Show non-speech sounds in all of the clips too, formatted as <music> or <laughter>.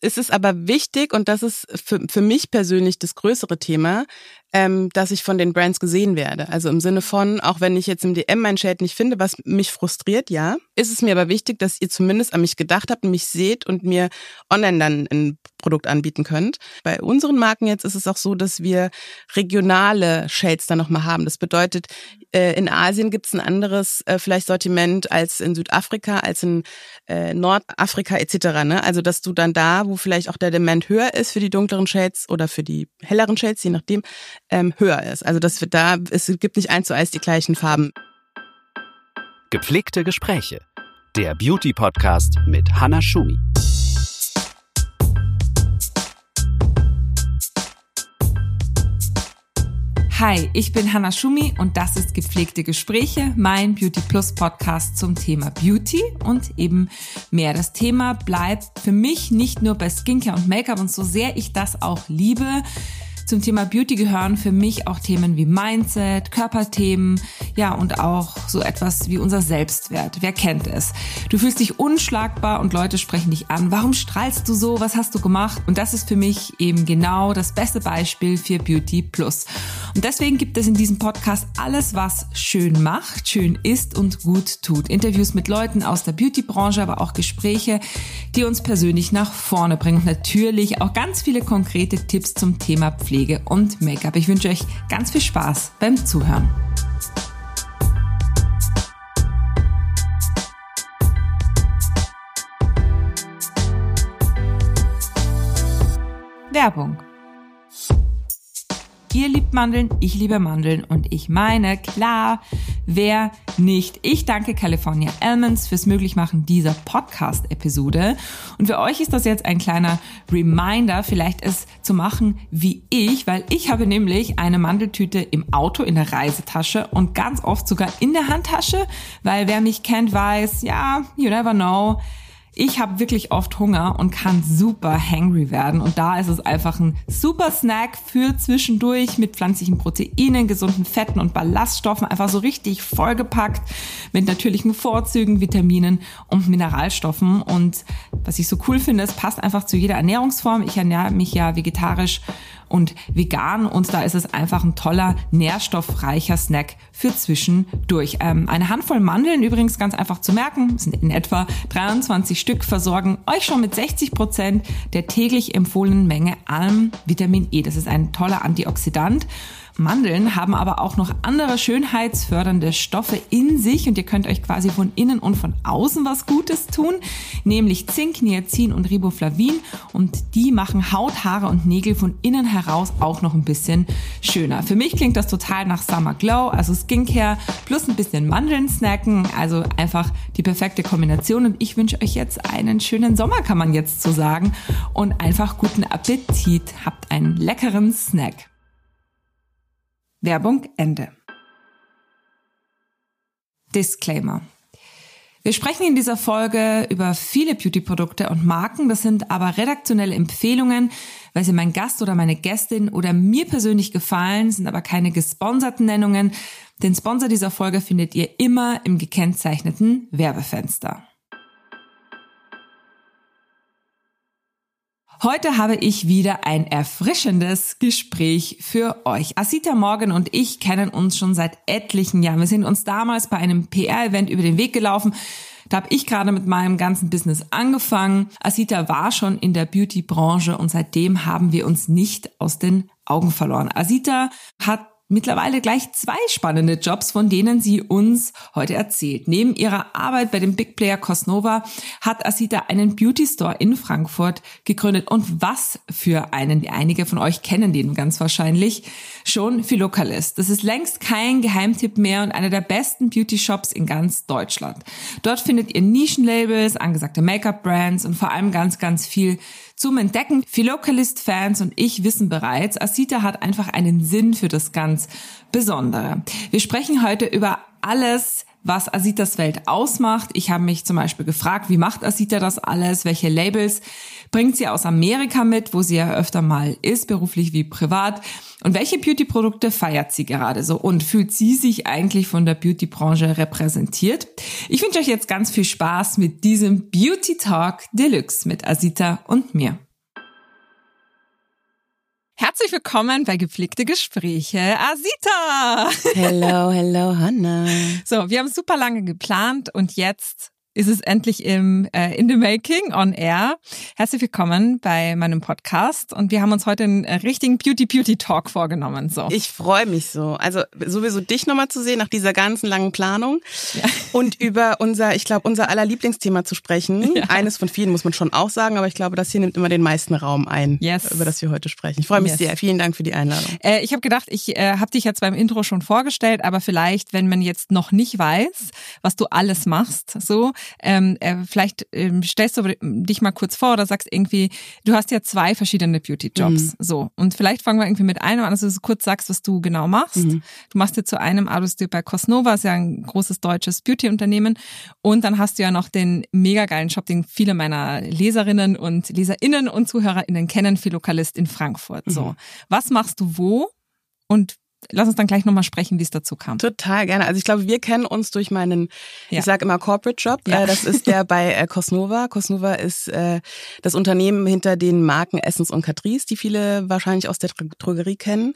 ist es aber wichtig und das ist für, für mich persönlich das größere Thema, ähm, dass ich von den Brands gesehen werde. Also im Sinne von, auch wenn ich jetzt im DM mein Shade nicht finde, was mich frustriert, ja, ist es mir aber wichtig, dass ihr zumindest an mich gedacht habt mich seht und mir online dann ein Produkt anbieten könnt. Bei unseren Marken jetzt ist es auch so, dass wir regionale Shades dann nochmal haben. Das bedeutet, äh, in Asien gibt es ein anderes äh, vielleicht Sortiment als in Südafrika, als in äh, Nordafrika etc. Ne? Also dass du dann da, wo vielleicht auch der Demand höher ist für die dunkleren Shades oder für die helleren Shades, je nachdem, ähm, höher ist. Also dass wir da, es gibt nicht eins zu eins die gleichen Farben. Gepflegte Gespräche. Der Beauty Podcast mit Hannah Schumi. Hi, ich bin Hannah Schumi und das ist Gepflegte Gespräche, mein Beauty Plus Podcast zum Thema Beauty und eben mehr. Das Thema bleibt für mich nicht nur bei Skincare und Make-up und so sehr ich das auch liebe, zum Thema Beauty gehören für mich auch Themen wie Mindset, Körperthemen, ja, und auch so etwas wie unser Selbstwert. Wer kennt es? Du fühlst dich unschlagbar und Leute sprechen dich an. Warum strahlst du so? Was hast du gemacht? Und das ist für mich eben genau das beste Beispiel für Beauty Plus. Und deswegen gibt es in diesem Podcast alles, was schön macht, schön ist und gut tut. Interviews mit Leuten aus der Beauty-Branche, aber auch Gespräche, die uns persönlich nach vorne bringen. Und natürlich auch ganz viele konkrete Tipps zum Thema Pflege. Pflege und Make-up. Ich wünsche euch ganz viel Spaß beim Zuhören. Werbung Ihr liebt Mandeln, ich liebe Mandeln und ich meine, klar, wer nicht. Ich danke California Almonds fürs Möglichmachen dieser Podcast-Episode. Und für euch ist das jetzt ein kleiner Reminder, vielleicht es zu machen wie ich, weil ich habe nämlich eine Mandeltüte im Auto, in der Reisetasche und ganz oft sogar in der Handtasche, weil wer mich kennt, weiß, ja, you never know ich habe wirklich oft Hunger und kann super hangry werden. Und da ist es einfach ein super Snack für zwischendurch mit pflanzlichen Proteinen, gesunden Fetten und Ballaststoffen. Einfach so richtig vollgepackt mit natürlichen Vorzügen, Vitaminen und Mineralstoffen. Und was ich so cool finde, es passt einfach zu jeder Ernährungsform. Ich ernähre mich ja vegetarisch und vegan und da ist es einfach ein toller, nährstoffreicher Snack für zwischendurch. Ähm, eine Handvoll Mandeln übrigens ganz einfach zu merken, sind in etwa 23 Stück, versorgen euch schon mit 60 Prozent der täglich empfohlenen Menge an Vitamin E. Das ist ein toller Antioxidant. Mandeln haben aber auch noch andere schönheitsfördernde Stoffe in sich und ihr könnt euch quasi von innen und von außen was Gutes tun, nämlich Zink, Niacin und Riboflavin. Und die machen Haut, Haare und Nägel von innen heraus auch noch ein bisschen schöner. Für mich klingt das total nach Summer Glow, also Skincare plus ein bisschen Mandeln snacken, also einfach die perfekte Kombination. Und ich wünsche euch jetzt einen schönen Sommer, kann man jetzt so sagen. Und einfach guten Appetit, habt einen leckeren Snack. Werbung Ende. Disclaimer. Wir sprechen in dieser Folge über viele Beauty-Produkte und Marken. Das sind aber redaktionelle Empfehlungen, weil sie mein Gast oder meine Gästin oder mir persönlich gefallen, sind aber keine gesponserten Nennungen. Den Sponsor dieser Folge findet ihr immer im gekennzeichneten Werbefenster. Heute habe ich wieder ein erfrischendes Gespräch für euch. Asita Morgan und ich kennen uns schon seit etlichen Jahren. Wir sind uns damals bei einem PR-Event über den Weg gelaufen. Da habe ich gerade mit meinem ganzen Business angefangen. Asita war schon in der Beauty-Branche und seitdem haben wir uns nicht aus den Augen verloren. Asita hat mittlerweile gleich zwei spannende Jobs, von denen sie uns heute erzählt. Neben ihrer Arbeit bei dem Big Player Cosnova hat Asita einen Beauty Store in Frankfurt gegründet. Und was für einen, einige von euch kennen den ganz wahrscheinlich, schon Philokalist. Das ist längst kein Geheimtipp mehr und einer der besten Beauty Shops in ganz Deutschland. Dort findet ihr Nischenlabels, angesagte Make-up-Brands und vor allem ganz, ganz viel zum Entdecken. Philocalist-Fans und ich wissen bereits, Asita hat einfach einen Sinn für das ganz Besondere. Wir sprechen heute über alles, was Asitas Welt ausmacht. Ich habe mich zum Beispiel gefragt, wie macht Asita das alles? Welche Labels bringt sie aus Amerika mit, wo sie ja öfter mal ist, beruflich wie privat? Und welche Beauty-Produkte feiert sie gerade so? Und fühlt sie sich eigentlich von der Beauty-Branche repräsentiert? Ich wünsche euch jetzt ganz viel Spaß mit diesem Beauty Talk Deluxe mit Asita und mir. Herzlich willkommen bei Gepflegte Gespräche, Asita. Hello, hello, Hannah. So, wir haben super lange geplant und jetzt ist es endlich im äh, In the Making on Air. Herzlich willkommen bei meinem Podcast und wir haben uns heute einen richtigen Beauty Beauty Talk vorgenommen. So. Ich freue mich so. Also sowieso dich nochmal zu sehen nach dieser ganzen langen Planung ja. und über unser, ich glaube, unser aller Lieblingsthema zu sprechen. <laughs> Ja. Eines von vielen muss man schon auch sagen, aber ich glaube, das hier nimmt immer den meisten Raum ein, yes. über das wir heute sprechen. Ich freue mich yes. sehr. Vielen Dank für die Einladung. Äh, ich habe gedacht, ich äh, habe dich jetzt beim Intro schon vorgestellt, aber vielleicht, wenn man jetzt noch nicht weiß, was du alles machst, so ähm, äh, vielleicht ähm, stellst du dich mal kurz vor oder sagst irgendwie, du hast ja zwei verschiedene Beauty-Jobs. Mhm. So. Und vielleicht fangen wir irgendwie mit einem an, dass du kurz sagst, was du genau machst. Mhm. Du machst ja zu einem, arbeitest du bei Cosnova, ist ja ein großes deutsches Beauty-Unternehmen. Und dann hast du ja noch den mega geilen Shop, den viele meiner Leserinnen und LeserInnen und ZuhörerInnen kennen, Philokalist in Frankfurt. So. Mhm. Was machst du wo? Und lass uns dann gleich nochmal sprechen, wie es dazu kam. Total gerne. Also ich glaube, wir kennen uns durch meinen, ja. ich sage immer Corporate Job. Ja. Äh, das ist der bei äh, Cosnova. Cosnova ist äh, das Unternehmen hinter den Marken Essence und Catrice, die viele wahrscheinlich aus der Drogerie kennen.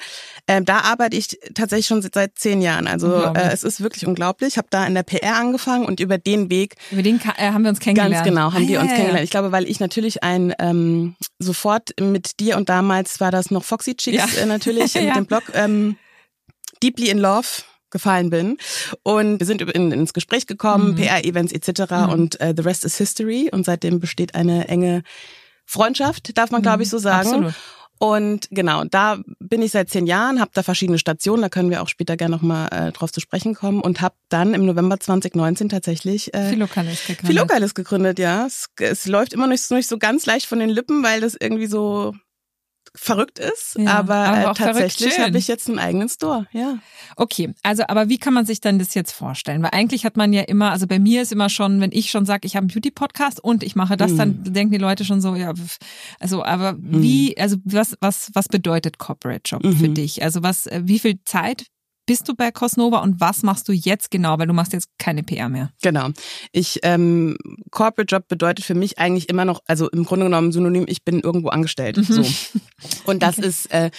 Ähm, da arbeite ich tatsächlich schon seit zehn Jahren. Also äh, es ist wirklich unglaublich. Ich habe da in der PR angefangen und über den Weg. Über den äh, haben wir uns kennengelernt. Ganz genau, haben ah, wir uns kennengelernt. Ich glaube, weil ich natürlich ein ähm, sofort mit dir und damals war das noch Foxy Chicks äh, natürlich <laughs> mit dem Blog. Ähm, deeply in love gefallen bin. Und wir sind in, ins Gespräch gekommen, mhm. PR-Events etc. Mhm. und uh, the rest is history. Und seitdem besteht eine enge Freundschaft, darf man glaube ich so sagen. Absolut. Und genau, da bin ich seit zehn Jahren, habe da verschiedene Stationen, da können wir auch später gerne nochmal äh, drauf zu sprechen kommen und habe dann im November 2019 tatsächlich äh, Philokalis gegründet. Philokalis gegründet, ja. Es, es läuft immer noch nicht so ganz leicht von den Lippen, weil das irgendwie so verrückt ist, ja, aber, aber äh, tatsächlich habe ich jetzt einen eigenen Store, ja. Okay, also aber wie kann man sich denn das jetzt vorstellen? Weil eigentlich hat man ja immer, also bei mir ist immer schon, wenn ich schon sage, ich habe einen Beauty-Podcast und ich mache das, mhm. dann denken die Leute schon so, ja, also aber mhm. wie, also was, was, was bedeutet Corporate Job mhm. für dich? Also was, äh, wie viel Zeit bist du bei Cosnova und was machst du jetzt genau? Weil du machst jetzt keine PR mehr. Genau. Ich ähm, Corporate Job bedeutet für mich eigentlich immer noch, also im Grunde genommen Synonym, ich bin irgendwo angestellt. Mhm. So. <laughs> Und das okay. ist äh,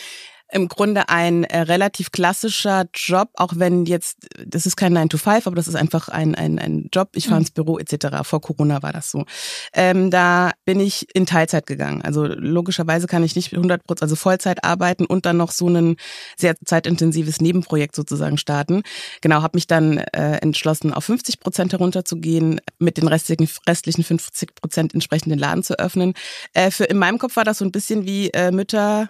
im Grunde ein äh, relativ klassischer Job, auch wenn jetzt, das ist kein 9 to 5, aber das ist einfach ein, ein, ein Job. Ich fahre mhm. ins Büro etc. Vor Corona war das so. Ähm, da bin ich in Teilzeit gegangen. Also logischerweise kann ich nicht 100 Prozent, also Vollzeit arbeiten und dann noch so ein sehr zeitintensives Nebenprojekt sozusagen starten. Genau, habe mich dann äh, entschlossen, auf 50 Prozent herunterzugehen, mit den restlichen, restlichen 50 Prozent entsprechend den Laden zu öffnen. Äh, für in meinem Kopf war das so ein bisschen wie äh, Mütter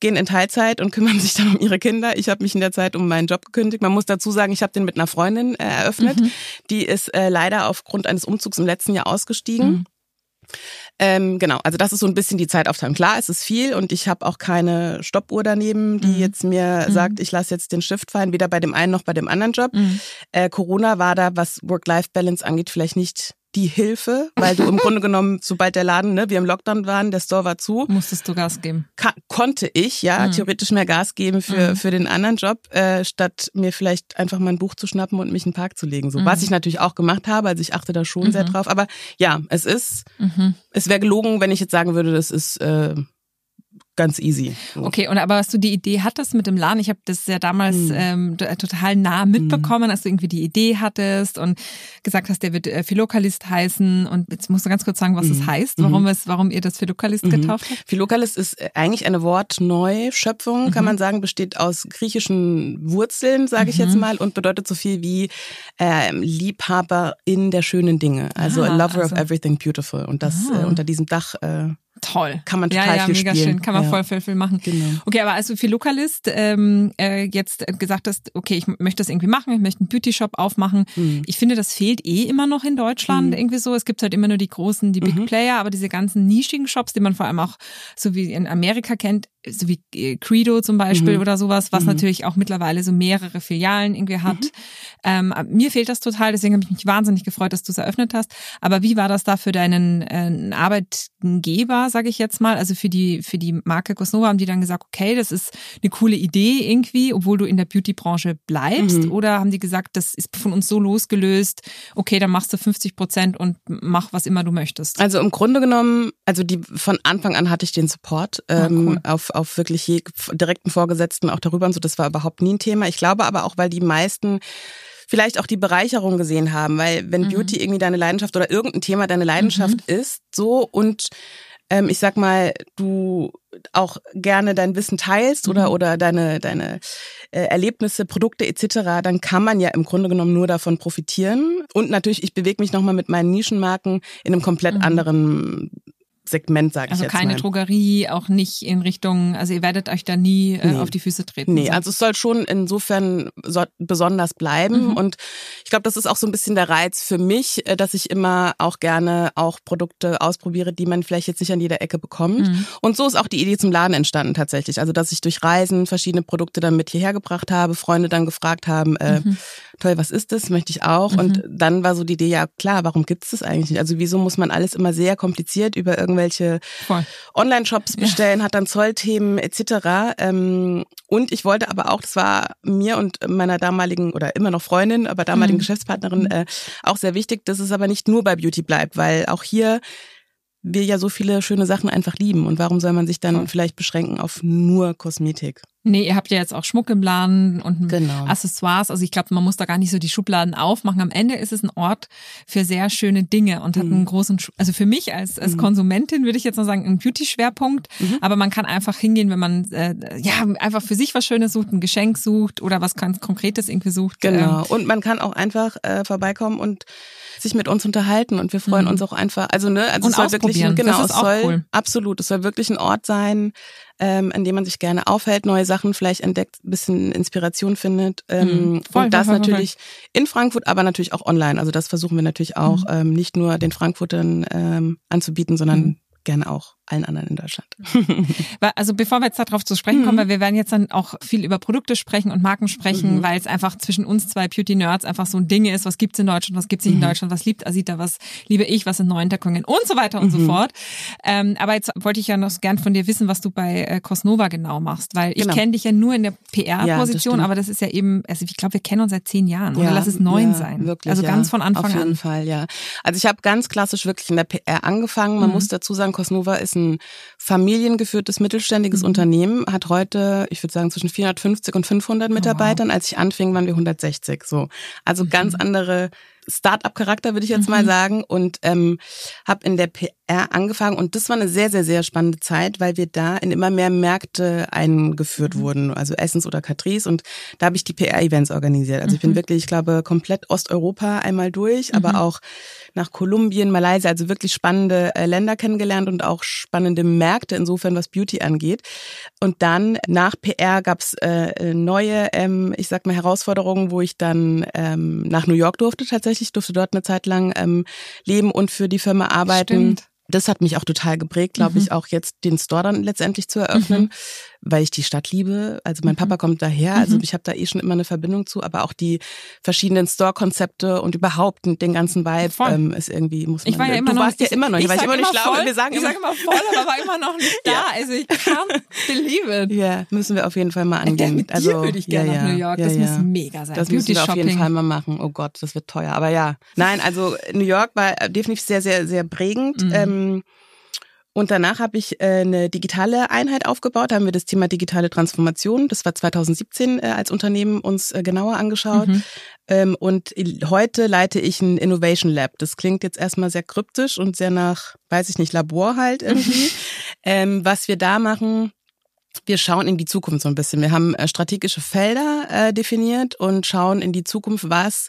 gehen in Teilzeit und kümmern <laughs> sich dann um ihre Kinder. Ich habe mich in der Zeit um meinen Job gekündigt. Man muss dazu sagen, ich habe den mit einer Freundin äh, eröffnet. Mhm. Die ist äh, leider aufgrund eines Umzugs im letzten Jahr ausgestiegen. Mhm. Ähm, genau, also das ist so ein bisschen die Zeitaufteilung. Klar, es ist viel und ich habe auch keine Stoppuhr daneben, die mhm. jetzt mir mhm. sagt, ich lasse jetzt den Shift fallen, weder bei dem einen noch bei dem anderen Job. Mhm. Äh, Corona war da, was Work-Life-Balance angeht, vielleicht nicht die Hilfe, weil du im Grunde genommen, sobald der Laden, ne, wir im Lockdown waren, der Store war zu. Musstest du Gas geben? konnte ich, ja, mhm. theoretisch mehr Gas geben für, mhm. für den anderen Job, äh, statt mir vielleicht einfach mal ein Buch zu schnappen und mich in den Park zu legen. So, mhm. was ich natürlich auch gemacht habe, also ich achte da schon sehr mhm. drauf. Aber ja, es ist, mhm. es wäre gelogen, wenn ich jetzt sagen würde, das ist äh, ganz easy. Okay, und aber was du die Idee hattest mit dem Laden, ich habe das ja damals mhm. ähm, total nah mitbekommen, mhm. als du irgendwie die Idee hattest und gesagt hast, der wird äh, Philokalist heißen. Und jetzt musst du ganz kurz sagen, was mhm. das heißt, warum mhm. es, warum ihr das Philokalist mhm. getauft habt. Philokalist ist äh, eigentlich eine Wortneuschöpfung, kann mhm. man sagen, besteht aus griechischen Wurzeln, sage ich jetzt mal, und bedeutet so viel wie äh, Liebhaber in der schönen Dinge. Also ah, a lover also. of everything beautiful. Und das äh, ah. unter diesem Dach äh, Toll. Kann man total ja, ja, viel mega spielen. schön. Kann man ja. voll, voll viel machen. Genau. Okay, aber als du für Lokalist ähm, äh, jetzt gesagt hast, okay, ich möchte das irgendwie machen, ich möchte einen Beauty-Shop aufmachen. Mhm. Ich finde, das fehlt eh immer noch in Deutschland mhm. irgendwie so. Es gibt halt immer nur die großen, die Big mhm. Player, aber diese ganzen nischigen Shops, die man vor allem auch so wie in Amerika kennt, so wie äh, Credo zum Beispiel mhm. oder sowas, was mhm. natürlich auch mittlerweile so mehrere Filialen irgendwie hat. Mhm. Ähm, mir fehlt das total, deswegen habe ich mich wahnsinnig gefreut, dass du es eröffnet hast. Aber wie war das da für deinen äh, Arbeitgeber, sage ich jetzt mal. Also für die, für die Marke Cosnova haben die dann gesagt, okay, das ist eine coole Idee irgendwie, obwohl du in der Beauty-Branche bleibst? Mhm. Oder haben die gesagt, das ist von uns so losgelöst, okay, dann machst du 50 Prozent und mach was immer du möchtest? Also im Grunde genommen, also die von Anfang an hatte ich den Support ah, ähm, cool. auf, auf wirklich je, direkten Vorgesetzten auch darüber und so. Das war überhaupt nie ein Thema. Ich glaube aber auch, weil die meisten vielleicht auch die Bereicherung gesehen haben, weil wenn mhm. Beauty irgendwie deine Leidenschaft oder irgendein Thema deine Leidenschaft mhm. ist, so und ähm, ich sag mal, du auch gerne dein Wissen teilst oder mhm. oder deine deine äh, Erlebnisse, Produkte etc., dann kann man ja im Grunde genommen nur davon profitieren. Und natürlich, ich bewege mich nochmal mit meinen Nischenmarken in einem komplett mhm. anderen Segment, sage also ich jetzt Also keine mal. Drogerie, auch nicht in Richtung, also ihr werdet euch da nie äh, nee. auf die Füße treten. Nee, so. also es soll schon insofern so besonders bleiben. Mhm. Und ich glaube, das ist auch so ein bisschen der Reiz für mich, äh, dass ich immer auch gerne auch Produkte ausprobiere, die man vielleicht jetzt nicht an jeder Ecke bekommt. Mhm. Und so ist auch die Idee zum Laden entstanden tatsächlich. Also dass ich durch Reisen verschiedene Produkte dann mit hierher gebracht habe, Freunde dann gefragt haben, äh, mhm. toll, was ist das? Möchte ich auch. Und mhm. dann war so die Idee, ja klar, warum gibt es das eigentlich nicht? Also wieso muss man alles immer sehr kompliziert über irgendwelche irgendwelche Online-Shops bestellen, ja. hat dann Zollthemen etc. Ähm, und ich wollte aber auch, das war mir und meiner damaligen oder immer noch Freundin, aber damaligen mhm. Geschäftspartnerin mhm. äh, auch sehr wichtig, dass es aber nicht nur bei Beauty bleibt, weil auch hier wir ja so viele schöne Sachen einfach lieben. Und warum soll man sich dann vielleicht beschränken auf nur Kosmetik? Nee, ihr habt ja jetzt auch Schmuck im Laden und genau. Accessoires. Also ich glaube, man muss da gar nicht so die Schubladen aufmachen. Am Ende ist es ein Ort für sehr schöne Dinge und hat mhm. einen großen, also für mich als, als mhm. Konsumentin würde ich jetzt noch sagen, einen Beauty-Schwerpunkt. Mhm. Aber man kann einfach hingehen, wenn man äh, ja einfach für sich was Schönes sucht, ein Geschenk sucht oder was ganz Konkretes irgendwie sucht. Genau. Ähm. Und man kann auch einfach äh, vorbeikommen und sich mit uns unterhalten und wir freuen mhm. uns auch einfach. Also ne, also und es soll wirklich ein, genau, es soll cool. absolut, es soll wirklich ein Ort sein, ähm, in dem man sich gerne aufhält, neue Sachen vielleicht entdeckt, ein bisschen Inspiration findet. Ähm, mhm. voll, und das voll, voll, natürlich in Frankfurt, aber natürlich auch online. Also das versuchen wir natürlich auch, mhm. ähm, nicht nur den Frankfurtern ähm, anzubieten, sondern mhm gerne auch allen anderen in Deutschland. also bevor wir jetzt darauf zu sprechen kommen, mhm. weil wir werden jetzt dann auch viel über Produkte sprechen und Marken sprechen, mhm. weil es einfach zwischen uns zwei Beauty-Nerds einfach so ein Ding ist, was gibt's in Deutschland, was gibt's nicht mhm. in Deutschland, was liebt Asita, was liebe ich, was sind Neuentdeckungen und so weiter und so mhm. fort. Ähm, aber jetzt wollte ich ja noch gern von dir wissen, was du bei äh, Cosnova genau machst, weil ich genau. kenne dich ja nur in der PR-Position, ja, aber das ist ja eben, also ich glaube, wir kennen uns seit zehn Jahren ja, oder lass es neun ja, sein. Wirklich, also ganz von Anfang an. Auf jeden an. Fall, ja. Also ich habe ganz klassisch wirklich in der PR angefangen. Man mhm. muss dazu sagen, Cosnova ist ein familiengeführtes mittelständiges mhm. Unternehmen, hat heute, ich würde sagen, zwischen 450 und 500 Mitarbeitern. Oh, wow. Als ich anfing, waren wir 160. So, also mhm. ganz andere Start-up-Charakter, würde ich jetzt mhm. mal sagen. Und ähm, habe in der PR angefangen. Und das war eine sehr, sehr, sehr spannende Zeit, weil wir da in immer mehr Märkte eingeführt mhm. wurden, also Essens oder Catrice. Und da habe ich die PR-Events organisiert. Also ich bin mhm. wirklich, ich glaube, komplett Osteuropa einmal durch, aber mhm. auch nach Kolumbien, Malaysia, also wirklich spannende äh, Länder kennengelernt und auch spannende Märkte, insofern was Beauty angeht. Und dann nach PR gab's äh, neue, ähm, ich sag mal, Herausforderungen, wo ich dann ähm, nach New York durfte tatsächlich, durfte dort eine Zeit lang ähm, leben und für die Firma arbeiten. Stimmt das hat mich auch total geprägt, glaube mhm. ich, auch jetzt den Store dann letztendlich zu eröffnen, mhm. Weil ich die Stadt liebe. Also mein mhm. Papa kommt daher, also mhm. ich habe da eh schon immer eine Verbindung zu, aber auch die verschiedenen Store-Konzepte und überhaupt den ganzen Vibe ähm, ist irgendwie muss man. Ich war ja immer du noch, warst ja immer noch, ich, ich war immer nicht schlau. Wir sagen ich sage immer voll, aber war immer noch nicht <laughs> da. ja. Also ich can't believe it. Ja, müssen wir auf jeden Fall mal angehen. Mit also würde ich gerne ja, nach New York. Das muss mega sein. Das Beauty müssen wir auf jeden Fall mal machen. Oh Gott, das wird teuer. Aber ja, nein, also New York war definitiv sehr, sehr, sehr prägend. Mhm. Ähm, und danach habe ich äh, eine digitale Einheit aufgebaut, da haben wir das Thema digitale Transformation, das war 2017 äh, als Unternehmen uns äh, genauer angeschaut. Mhm. Ähm, und heute leite ich ein Innovation Lab. Das klingt jetzt erstmal sehr kryptisch und sehr nach, weiß ich nicht, Labor halt irgendwie. <laughs> ähm, was wir da machen, wir schauen in die Zukunft so ein bisschen. Wir haben äh, strategische Felder äh, definiert und schauen in die Zukunft, was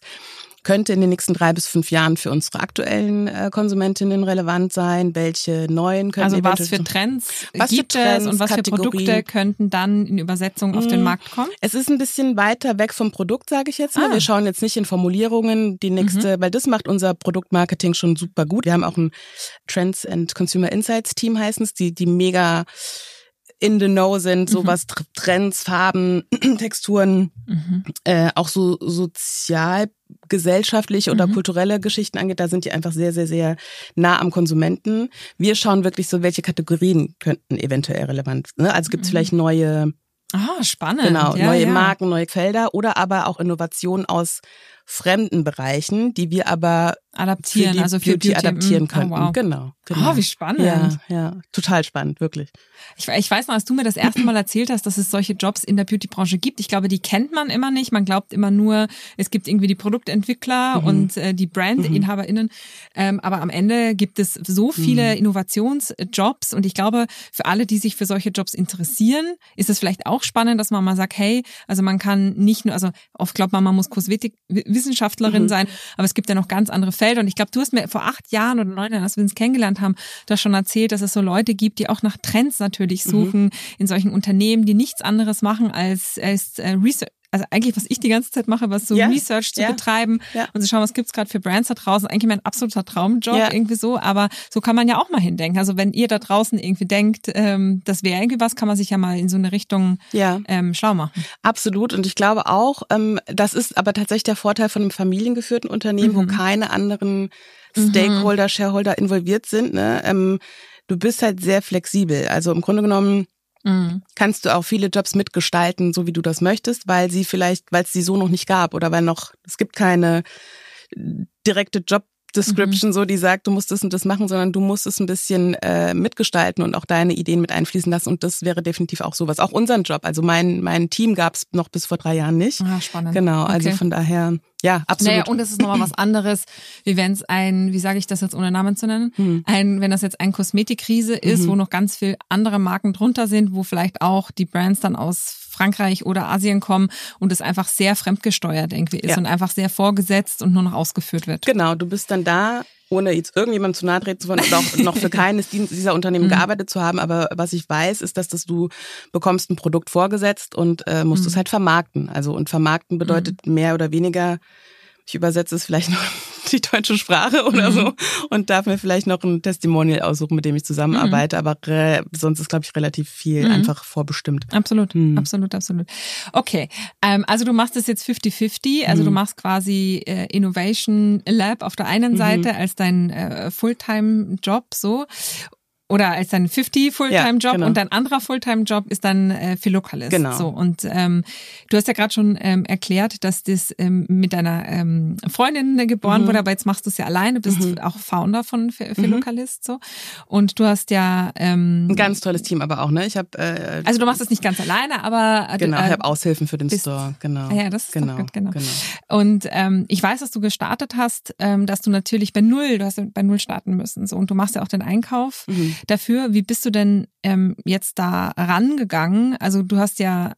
könnte in den nächsten drei bis fünf Jahren für unsere aktuellen äh, Konsumentinnen relevant sein? Welche neuen könnten Also was für Trends was gibt für Trends, es und was Kategorien. für Produkte könnten dann in Übersetzung auf den mm. Markt kommen? Es ist ein bisschen weiter weg vom Produkt, sage ich jetzt mal. Ah. Wir schauen jetzt nicht in Formulierungen, die nächste, mhm. weil das macht unser Produktmarketing schon super gut. Wir haben auch ein Trends and Consumer Insights Team heißen es, die, die mega in the know sind, so was Trends, Farben, <clears throat> Texturen, äh, auch so sozial gesellschaftliche oder Mhm. kulturelle Geschichten angeht, da sind die einfach sehr, sehr, sehr nah am Konsumenten. Wir schauen wirklich so, welche Kategorien könnten eventuell relevant. Ne? Also gibt es vielleicht neue, Ah, spannend. genau, Mhm. ja, neue ja. Marken, neue Felder oder aber auch Innovationen aus fremden Bereichen, die wir aber Adaptieren, für die also für Beauty, Beauty, adaptieren könnten. Oh, wow. Genau. genau. Ah, wie spannend. Ja, ja, total spannend, wirklich. Ich, ich weiß noch, als du mir das erste Mal erzählt hast, dass es solche Jobs in der Beauty-Branche gibt. Ich glaube, die kennt man immer nicht. Man glaubt immer nur, es gibt irgendwie die Produktentwickler Mhm. und äh, die BrandinhaberInnen. Ähm, aber am Ende gibt es so viele Mhm. Innovationsjobs und ich glaube, für alle, die sich für solche Jobs interessieren, ist es vielleicht auch spannend, dass man mal sagt, hey, also man kann nicht nur, also oft glaubt man, man muss Kosmetikwissenschaftlerin Mhm. sein, aber es gibt ja noch ganz andere Felder. Und ich glaube, du hast mir vor acht Jahren oder neun Jahren, als wir uns kennengelernt haben, da schon erzählt, dass es so Leute gibt, die auch nach Trends natürlich Mhm. suchen in solchen Unternehmen, die nichts anderes machen als, als äh, Research. Also eigentlich, was ich die ganze Zeit mache, was so Ja, Research zu ja, betreiben ja. und zu schauen, was gibt's gerade für Brands da draußen. Eigentlich mein absoluter Traumjob irgendwie so, aber so kann man ja auch mal hindenken. Also wenn ihr da draußen irgendwie denkt, ähm, das wäre irgendwie was, kann man sich ja mal in so eine Richtung ähm, schlau machen. Absolut. Und ich glaube auch, ähm, das ist aber tatsächlich der Vorteil von einem familiengeführten Unternehmen, wo Mhm. keine anderen Stakeholder, Shareholder involviert sind. Ne? Ähm, du bist halt sehr flexibel. Also im Grunde genommen Mhm. kannst du auch viele Jobs mitgestalten, so wie du das möchtest, weil sie vielleicht, weil es die so noch nicht gab oder weil noch, es gibt keine direkte Job Description so, die sagt, du musst das und das machen, sondern du musst es ein bisschen äh, mitgestalten und auch deine Ideen mit einfließen lassen. Und das wäre definitiv auch sowas. Auch unseren Job. Also mein, mein Team gab es noch bis vor drei Jahren nicht. Ah, spannend. Genau, also Okay. von daher, ja, absolut. Naja, und es ist nochmal was <clears throat> anderes, wie wenn es ein, wie sage ich das jetzt ohne Namen zu nennen, Hm. ein, wenn das jetzt ein Kosmetikkrise ist, Mhm. wo noch ganz viel andere Marken drunter sind, wo vielleicht auch die Brands dann aus Frankreich oder Asien kommen und es einfach sehr fremdgesteuert irgendwie ist Ja. und einfach sehr vorgesetzt und nur noch ausgeführt wird. Genau, du bist dann da, ohne jetzt irgendjemandem zu nahe treten zu wollen und auch noch für <laughs> keines dieser Unternehmen gearbeitet zu haben. Aber was ich weiß, ist, dass das du bekommst ein Produkt vorgesetzt und äh, musst es halt vermarkten. Also und vermarkten bedeutet mehr oder weniger, ich übersetze es vielleicht noch <laughs> die deutsche Sprache oder so und darf mir vielleicht noch ein Testimonial aussuchen, mit dem ich zusammenarbeite. Aber re sonst ist, glaube ich, relativ viel einfach vorbestimmt. Absolut, Hm. absolut, absolut. Okay, ähm, also du machst das jetzt 50-50, also du Mhm. machst quasi äh, Innovation Lab auf der einen Mhm. Seite als dein äh, Fulltime-Job so oder als dein 50 Fulltime-Job genau. und dein anderer Fulltime-Job ist dann äh, Philokalis. Genau. So und ähm, du hast ja gerade schon ähm, erklärt, dass das ähm, mit deiner ähm, Freundin äh, geboren Mhm. wurde, aber jetzt machst du es ja alleine, du bist auch Founder von Ph- Philokalis so und du hast ja ähm, Ein ganz tolles Team aber auch, ne? Ich habe äh, also du machst es nicht ganz alleine, aber äh, genau, äh, ich habe Aushilfen für den bist- Store, genau. Ah ja, das ist genau, gut, genau. Und ähm, ich weiß, dass du gestartet hast, ähm, dass du natürlich bei Null, du hast ja bei Null starten müssen. So, und du machst ja auch den Einkauf Mhm. Dafür. Wie bist du denn ähm, jetzt da rangegangen? Also du hast ja,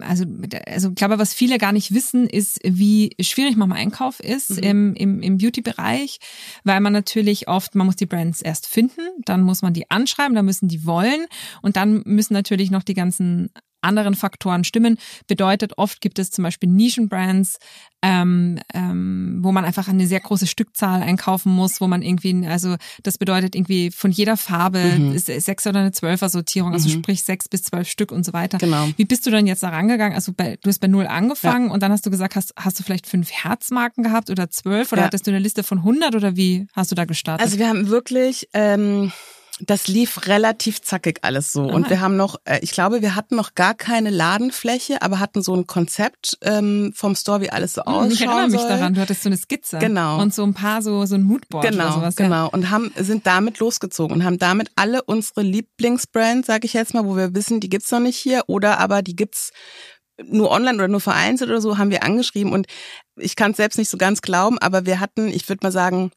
also, also ich glaube, was viele gar nicht wissen, ist, wie schwierig manchmal Einkauf ist Mhm. im, im, im Beauty-Bereich, weil man natürlich oft, man muss die Brands erst finden, dann muss man die anschreiben, dann müssen die wollen und dann müssen natürlich noch die ganzen anderen Faktoren stimmen. Bedeutet, oft gibt es zum Beispiel Nischenbrands, ähm, ähm, wo man einfach eine sehr große Stückzahl einkaufen muss, wo man irgendwie, also das bedeutet irgendwie von jeder Farbe Mhm. sechs oder eine zwölfer Sortierung, also sprich sechs bis zwölf Stück und so weiter. Genau. Wie bist du denn jetzt da rangegangen? Also bei, du hast bei null angefangen und dann hast du gesagt, hast, hast du vielleicht fünf Herzmarken gehabt oder zwölf oder Ja. hattest du eine Liste von 100 oder wie hast du da gestartet? Also wir haben wirklich, ähm, das lief relativ zackig alles so. Und Aha. wir haben noch, äh, ich glaube, wir hatten noch gar keine Ladenfläche, aber hatten so ein Konzept ähm, vom Store, wie alles so ausschauen Hm, ich erinnere mich soll. daran, du hattest so eine Skizze. Genau. Und so ein paar, so, so ein Moodboard Genau, oder sowas. ja. genau. Und haben, sind damit losgezogen und haben damit alle unsere Lieblingsbrands, sage ich jetzt mal, wo wir wissen, die gibt's noch nicht hier oder aber die gibt's nur online oder nur vereinzelt oder so, haben wir angeschrieben. Und ich kann es selbst nicht so ganz glauben, aber wir hatten, ich würde mal sagen,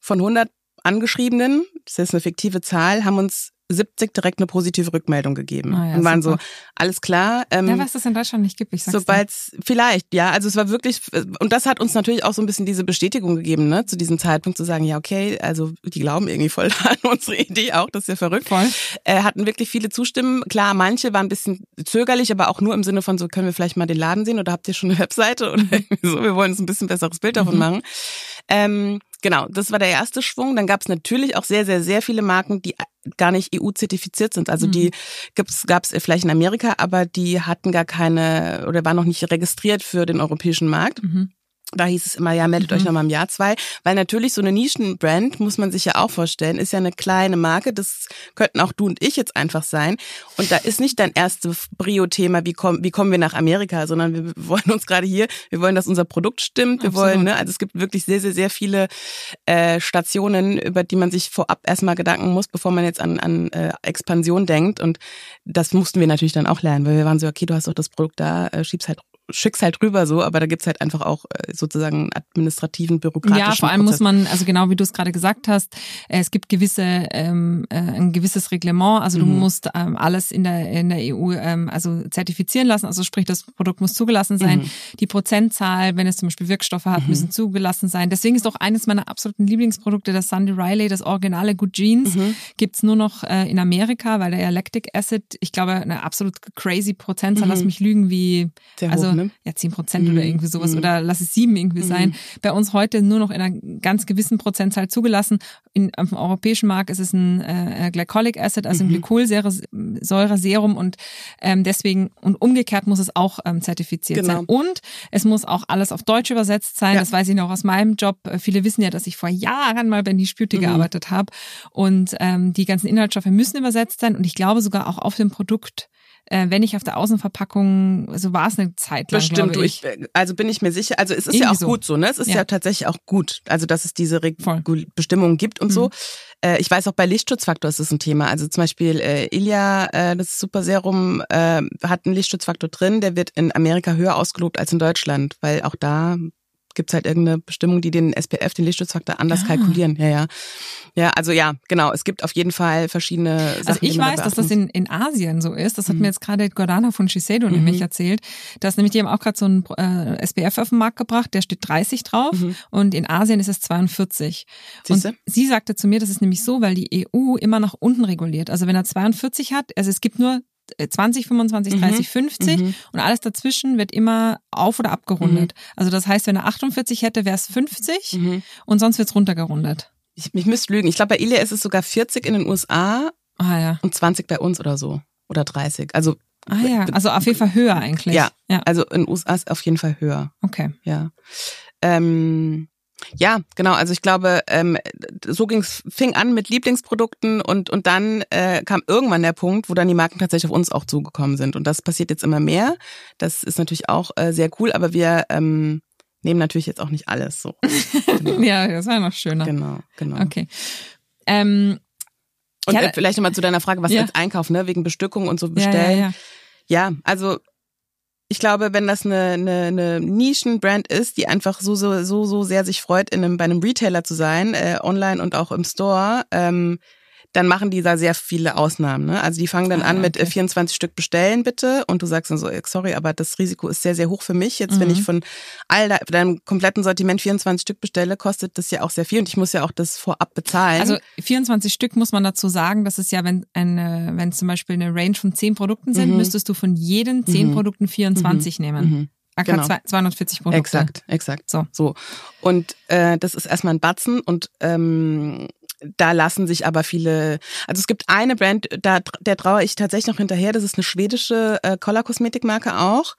von 100 Angeschriebenen, das ist eine fiktive Zahl, haben uns 70 direkt eine positive Rückmeldung gegeben Ah ja, und waren super. so, alles klar. Ähm, Ja, was es in Deutschland nicht gibt, ich sag's dir. Sobald's vielleicht, ja, also es war wirklich und das hat uns natürlich auch so ein bisschen diese Bestätigung gegeben, ne, zu diesem Zeitpunkt zu sagen, ja, okay, also die glauben irgendwie voll <laughs> an unsere Idee auch, das ist ja verrückt. Voll. Äh, hatten wirklich viele Zustimmen. Klar, manche waren ein bisschen zögerlich, aber auch nur im Sinne von so, können wir vielleicht mal den Laden sehen oder habt ihr schon eine Webseite <laughs> oder irgendwie so, wir wollen uns ein bisschen besseres Bild davon machen. Ähm, genau, das war der erste Schwung. Dann gab es natürlich auch sehr, sehr, sehr viele Marken, die gar nicht EU-zertifiziert sind. Also die gibt's, gab's vielleicht in Amerika, aber die hatten gar keine oder waren noch nicht registriert für den europäischen Markt. Mhm. Da hieß es immer, ja, meldet euch nochmal im Jahr zwei. Weil natürlich so eine Nischenbrand, muss man sich ja auch vorstellen, ist ja eine kleine Marke. Das könnten auch du und ich jetzt einfach sein. Und da ist nicht dein erstes Brio-Thema, wie, komm, wie kommen wir nach Amerika, sondern wir <laughs> wollen uns gerade hier, wir wollen, dass unser Produkt stimmt. Wir Absolut. wollen, ne, also es gibt wirklich sehr, sehr, sehr viele äh, Stationen, über die man sich vorab erstmal Gedanken muss, bevor man jetzt an, an äh, Expansion denkt. Und das mussten wir natürlich dann auch lernen, weil wir waren so, okay, du hast doch das Produkt da, äh, schieb's halt schick's halt rüber so, aber da gibt's halt einfach auch äh, sozusagen einen administrativen, bürokratischen Ja, vor allem Prozess. muss man, also genau wie du es gerade gesagt hast, äh, es gibt gewisse ähm, äh, ein gewisses Reglement, also du Mhm. musst ähm, alles in der in der EU ähm, also zertifizieren lassen, also sprich das Produkt muss zugelassen sein, Mhm. die Prozentzahl, wenn es zum Beispiel Wirkstoffe hat, Mhm. müssen zugelassen sein. Deswegen ist auch eines meiner absoluten Lieblingsprodukte das Sandy Riley, das originale Good Jeans, Mhm. gibt's nur noch äh, in Amerika, weil der Lactic Acid, ich glaube, eine absolut crazy Prozentzahl, Mhm. lass mich lügen, wie Sehr also hoch, ne? ja, 10 Prozent Mhm. oder irgendwie sowas Mhm. oder lass es sieben irgendwie sein. Bei uns heute nur noch in einer ganz gewissen Prozentzahl zugelassen. In, auf dem europäischen Markt ist es ein äh, Glycolic Acid, also Mhm. ein Glykolsäureserum und ähm, deswegen und umgekehrt muss es auch ähm, zertifiziert Genau. sein. Und es muss auch alles auf Deutsch übersetzt sein. Ja. Das weiß ich noch aus meinem Job. Äh, Viele wissen ja, dass ich vor Jahren mal bei Beauty Mhm. gearbeitet habe und ähm, die ganzen Inhaltsstoffe müssen übersetzt sein und ich glaube sogar auch auf dem Produkt äh, wenn nicht auf der Außenverpackung, so war es eine Zeit lang, Bestimmt, du, ich. ich, also bin ich mir sicher. Also es ist Irgendwie ja auch so. gut so, ne? Es ist ja. Ja. tatsächlich auch gut, also dass es diese Voll. Regul Bestimmungen gibt und so. Mhm. Äh, ich weiß auch bei Lichtschutzfaktor ist das ein Thema. Also zum Beispiel äh, Ilia, äh, das Superserum, äh, hat einen Lichtschutzfaktor drin, der wird in Amerika höher ausgelobt als in Deutschland, weil auch da gibt's halt irgendeine Bestimmung, die den SPF, den Lichtschutzfaktor, anders Ah. kalkulieren. Ja, ja. Ja, also ja, genau. Es gibt auf jeden Fall verschiedene Sachen. Also ich weiß, da dass das in, in Asien so ist. Das hat Mhm. mir jetzt gerade Gordana von Shiseido nämlich Mhm. erzählt. Dass nämlich die haben auch gerade so ein äh, SPF auf den Markt gebracht, der steht 30 drauf Mhm. und in Asien ist es 42. Siehste? Und sie sagte zu mir, das ist nämlich so, weil die EU immer nach unten reguliert. Also wenn er 42 hat, also es gibt nur 20, 25, Mhm. 30, 50 Mhm. und alles dazwischen wird immer auf- oder abgerundet. Also das heißt, wenn er 48 hätte, wäre es 50 Mhm. und sonst wird's runtergerundet. Ich, ich müsste lügen. Ich glaube, bei Ilia ist es sogar 40 in den USA Ah ja. und 20 bei uns oder so. Oder 30. Also, Ah ja, also auf jeden Fall höher eigentlich. Ja. Ja, also in den USA ist auf jeden Fall höher. okay. Ja. Ähm, ja, genau. Also ich glaube, ähm, so ging's, fing an mit Lieblingsprodukten und und dann äh, kam irgendwann der Punkt, wo dann die Marken tatsächlich auf uns auch zugekommen sind. Und das passiert jetzt immer mehr. Das ist natürlich auch äh, sehr cool, aber wir ähm, nehmen natürlich jetzt auch nicht alles so. <laughs> Genau, Ja, das war noch schöner. genau. genau. Okay. Ähm, Und Ja, äh, vielleicht nochmal zu deiner Frage, was Ja. jetzt einkaufen, ne? Wegen Bestückung und so ja, bestellen. ja, ja. Ja, also ich glaube, wenn das eine, eine, eine Nischenbrand ist, die einfach so, so, so, so sehr sich freut, in einem, bei einem Retailer zu sein, äh, online und auch im Store, ähm, dann machen die da sehr viele Ausnahmen. Ne? Also die fangen dann Ah, an mit äh, okay. 24 Stück bestellen bitte und du sagst dann so, äh, sorry, aber das Risiko ist sehr, sehr hoch für mich. Jetzt, wenn Mhm. ich von all de deinem kompletten Sortiment 24 Stück bestelle, kostet das ja auch sehr viel und ich muss ja auch das vorab bezahlen. Also 24 Stück muss man dazu sagen, das ist ja, wenn eine, wenn zum Beispiel eine Range von 10 Produkten sind, Mhm. müsstest du von jedem 10 Mhm. Produkten 24 nehmen. mhm. AK genau. zwei- 240 Produkte. Exakt, exakt. So. So. Und äh, das ist erstmal ein Batzen und ähm, da lassen sich aber viele, also es gibt eine Brand, da der traue ich tatsächlich noch hinterher, das ist eine schwedische äh, Color-Kosmetikmarke auch.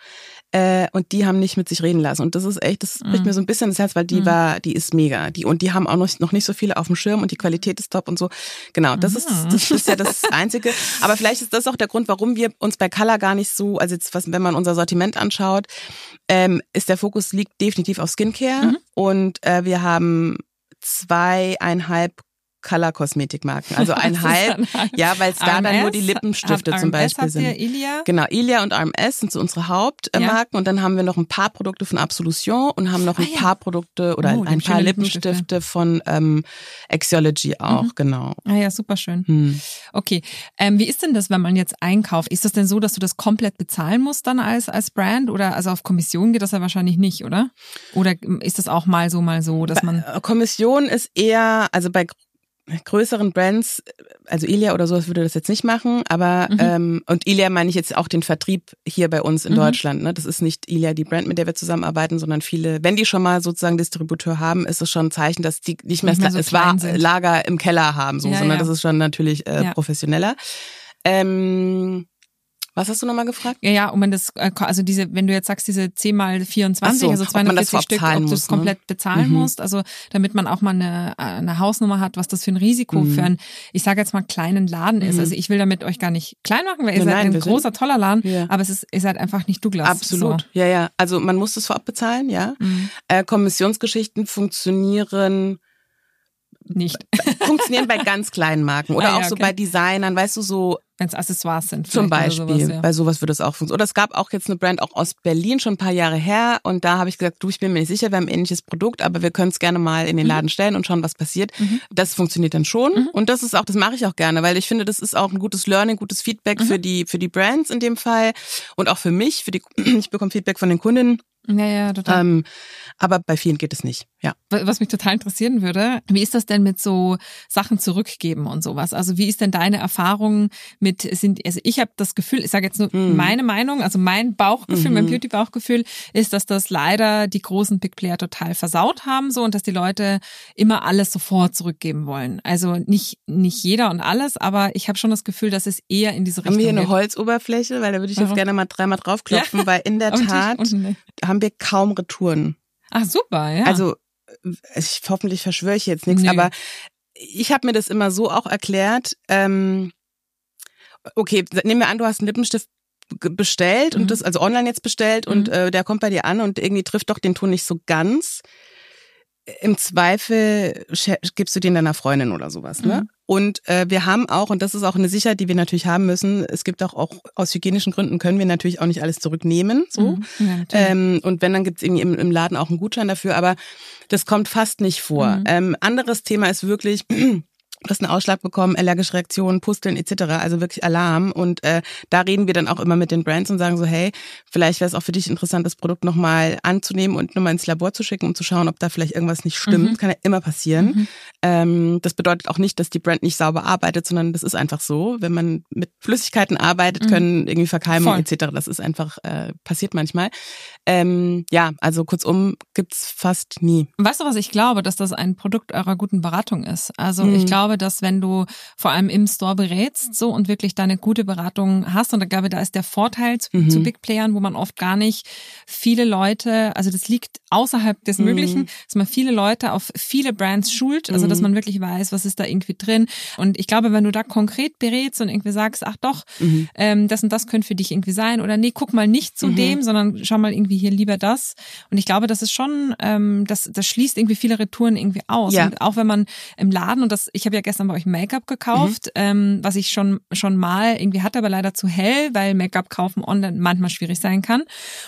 Äh, und die haben nicht mit sich reden lassen. Und das ist echt, das bricht Mhm. mir so ein bisschen das Herz, weil die Mhm. war, die ist mega. Die, und die haben auch noch, noch nicht so viele auf dem Schirm und die Qualität ist top und so. Genau, das ist, Mhm. das ist ja das <laughs> Einzige. Aber vielleicht ist das auch der Grund, warum wir uns bei Color gar nicht so, also jetzt, was, wenn man unser Sortiment anschaut, ähm, ist der Fokus liegt definitiv auf Skincare Mhm. und äh, wir haben zweieinhalb Color-Kosmetikmarken. <laughs> Also dann halt- ja, weil es da dann nur die Lippenstifte zum Beispiel sind. Ilia? Genau, Ilia und RMS sind so unsere Hauptmarken und dann haben wir noch ein paar Produkte von Absolution und haben noch ein Ah, ja. paar Produkte oder Oh, ein paar Lippenstifte. Lippenstifte von ähm, Axiology auch, Mhm. genau. Ah ja, super schön. Hm. Okay. Ähm, wie ist denn das, wenn man jetzt einkauft? Ist das denn so, dass du das komplett bezahlen musst dann als, als Brand? Oder also auf Kommission geht das ja wahrscheinlich nicht, oder? Oder ist das auch mal so, mal so, dass man. Äh, Kommission ist eher, also bei größeren Brands, also Ilia oder sowas würde das jetzt nicht machen, aber Mhm. ähm, und Ilia meine ich jetzt auch den Vertrieb hier bei uns in Mhm. Deutschland. Ne? Das ist nicht Ilia die Brand, mit der wir zusammenarbeiten, sondern viele, wenn die schon mal sozusagen Distributeur haben, ist es schon ein Zeichen, dass die nicht mehr, Nicht mehr so es war sind. Lager im Keller haben, so, Ja, sondern ja. das ist schon natürlich äh, Ja. professioneller. Ähm, was hast du nochmal gefragt? Ja, ja, um man das, äh, also diese, wenn du jetzt sagst, diese 10 mal 24, Ach so, also ob man das 240 vorab Stück, ob du es ne? komplett bezahlen Mhm. musst, also damit man auch mal eine, eine Hausnummer hat, was das für ein Risiko Mhm. für einen, ich sage jetzt mal, kleinen Laden ist. Mhm. Also ich will damit euch gar nicht klein machen, weil ihr Nein, seid nein, ein großer, toller Laden, Ja. aber es ist, ihr seid einfach nicht Douglas. Absolut. Ja, ja. Also man muss das vorab bezahlen, ja. So. Mhm. Äh, Kommissionsgeschichten funktionieren Nicht, funktionieren bei ganz kleinen Marken oder Ah, ja, auch so okay. bei Designern, weißt du, so wenn es Accessoires sind. zum Beispiel. Sowas, ja. Bei sowas würde es auch funktionieren. Oder es gab auch jetzt eine Brand auch aus Berlin schon ein paar Jahre her und da habe ich gesagt, du, ich bin mir nicht sicher, wir haben ein ähnliches Produkt, aber wir können es gerne mal in den Laden stellen und schauen, was passiert. Mhm. Das funktioniert dann schon Mhm. und das ist auch, das mache ich auch gerne, weil ich finde, das ist auch ein gutes Learning, gutes Feedback Mhm. für die für die Brands in dem Fall und auch für mich, für die <clears throat> ich bekomme Feedback von den Kundinnen. Ja, ja, total. Ähm, aber bei vielen geht es nicht. Ja. Was mich total interessieren würde, wie ist das denn mit so Sachen zurückgeben und sowas? Also wie ist denn deine Erfahrung mit, sind, also ich habe das Gefühl, ich sage jetzt nur Mhm. meine Meinung, also mein Bauchgefühl, Mhm. mein Beauty-Bauchgefühl ist, dass das leider die großen Big Player total versaut haben so und dass die Leute immer alles sofort zurückgeben wollen. Also nicht, nicht jeder und alles, aber ich habe schon das Gefühl, dass es eher in diese Haben Richtung wir hier eine geht. Holzoberfläche? Weil da würde ich jetzt gerne mal dreimal draufklopfen, weil in der <laughs> Tat ne? Haben wir kaum Retouren. Ach super, ja. Also äh, ich, hoffentlich verschwöre ich jetzt nichts, Nö. aber ich habe mir das immer so auch erklärt. Ähm, okay, nehmen wir an, du hast einen Lippenstift bestellt Mhm. und das also online jetzt bestellt und Mhm. äh, der kommt bei dir an und irgendwie trifft doch den Ton nicht so ganz. Im Zweifel gibst du den deiner Freundin oder sowas, ne? Mhm. Und äh, wir haben auch, und das ist auch eine Sicherheit, die wir natürlich haben müssen, es gibt auch, auch aus hygienischen Gründen können wir natürlich auch nicht alles zurücknehmen. So. Mhm. Ja. Ähm, und wenn, dann gibt's irgendwie im, im Laden auch einen Gutschein dafür, aber das kommt fast nicht vor. Mhm. Ähm, anderes Thema ist wirklich, du hast einen Ausschlag bekommen, allergische Reaktionen, Pusteln etc., also wirklich Alarm. Und äh, da reden wir dann auch immer mit den Brands und sagen so, hey, vielleicht wäre es auch für dich interessant, das Produkt nochmal anzunehmen und nochmal ins Labor zu schicken, um zu schauen, ob da vielleicht irgendwas nicht stimmt. Mhm. Kann ja immer passieren. Mhm. Ähm, das bedeutet auch nicht, dass die Brand nicht sauber arbeitet, sondern das ist einfach so. Wenn man mit Flüssigkeiten arbeitet, Mhm. können irgendwie Verkeimung Voll. etc. Das ist einfach äh, passiert manchmal. Ähm, ja, also kurzum gibt's fast nie. Weißt du, was ich glaube, dass das ein Produkt eurer guten Beratung ist? Also Mhm. ich glaube, dass wenn du vor allem im Store berätst so und wirklich deine gute Beratung hast, und ich glaube, da ist der Vorteil zu, Mhm. zu Big Playern, wo man oft gar nicht viele Leute, also das liegt außerhalb des Mhm. Möglichen, dass man viele Leute auf viele Brands schult, also dass Mhm. man wirklich weiß, was ist da irgendwie drin. Und ich glaube, wenn du da konkret berätst und irgendwie sagst, ach doch, Mhm. ähm, das und das könnte für dich irgendwie sein oder nee, guck mal nicht zu Mhm. dem, sondern schau mal irgendwie hier lieber das. Und ich glaube, das ist schon, ähm, das, das schließt irgendwie viele Retouren irgendwie aus. Ja. Und auch wenn man im Laden, und das, ich habe ja gestern bei euch Make-up gekauft, Mhm. ähm, was ich schon, schon mal irgendwie hatte, aber leider zu hell, weil Make-up kaufen online manchmal schwierig sein kann.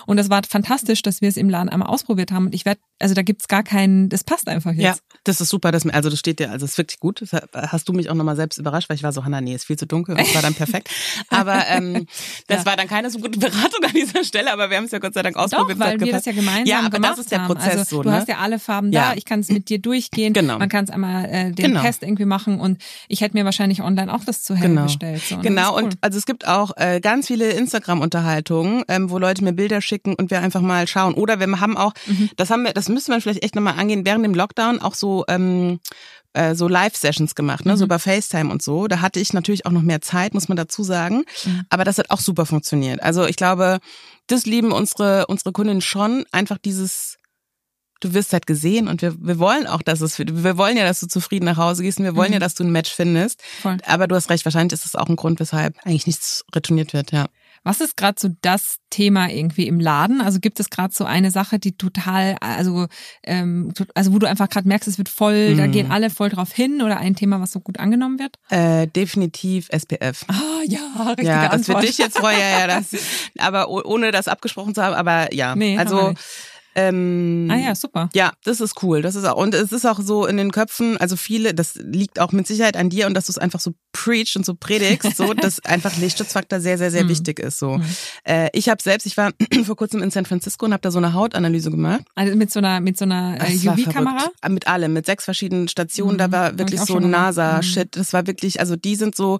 Und das war fantastisch, dass wir es im Laden einmal ausprobiert haben. Und ich werde, also da gibt's gar keinen, das passt einfach jetzt. Ja, das ist super. Das, also das steht dir, also das ist wirklich gut. Das hast du mich auch nochmal selbst überrascht, weil ich war so, Hanna, nee, ist viel zu dunkel. Und das war dann <laughs> perfekt. Aber ähm, das Ja. war dann keine so gute Beratung an dieser Stelle, aber wir haben es ja Gott sei Dank ausprobiert. Es weil wir das ja gemeinsam Ja, aber das gemacht ist der haben. Prozess also, so, Du ne? hast ja alle Farben da, Ja. ich kann es mit dir durchgehen. Genau. Man kann es einmal äh, den Genau. Test irgendwie machen und ich hätte mir wahrscheinlich online auch das zu hell Genau. bestellt. So, ne? Genau, Das cool. und also es gibt auch äh, ganz viele Instagram-Unterhaltungen, ähm, wo Leute mir Bilder schicken und wir einfach mal schauen. Oder wir haben auch, Mhm. das haben wir, das müsste man vielleicht echt nochmal angehen, während dem Lockdown auch so ähm, äh, so Live-Sessions gemacht, ne, so Mhm. über FaceTime und so. Da hatte ich natürlich auch noch mehr Zeit, muss man dazu sagen. Mhm. Aber das hat auch super funktioniert. Also ich glaube, das lieben unsere unsere Kundinnen schon, einfach dieses Du wirst halt gesehen und wir, wir wollen auch, dass es für, wir wollen ja, dass du zufrieden nach Hause gehst und wir wollen Mhm. ja, dass du ein Match findest. Voll. Aber du hast recht, wahrscheinlich ist das auch ein Grund, weshalb eigentlich nichts retourniert wird, ja. Was ist gerade so das Thema irgendwie im Laden? Also gibt es gerade so eine Sache, die total, also ähm, also wo du einfach gerade merkst, es wird voll, da Mhm. gehen alle voll drauf hin oder ein Thema, was so gut angenommen wird? Äh, definitiv SPF. Ah ja, richtige Ja, das Antwort. für dich jetzt vorher, ja, das, <laughs> aber oh- ohne das abgesprochen zu haben, aber ja. Nee, also, ähm, Ah ja, super. Ja, das ist cool. Das ist auch, und es ist auch so in den Köpfen, also viele, das liegt auch mit Sicherheit an dir und dass du es einfach so preach und so predigst, so, <laughs> dass einfach Lichtschutzfaktor sehr, sehr, sehr Mhm. wichtig ist. So. Mhm. Äh, ich habe selbst, ich war <clears throat> vor kurzem in San Francisco und habe da so eine Hautanalyse gemacht. Also mit so einer, mit so einer äh, war UV-Kamera? Ah, Mit allem, mit sechs verschiedenen Stationen. Mhm, Da war hab wirklich so. NASA-Shit. Das war wirklich, also die sind so,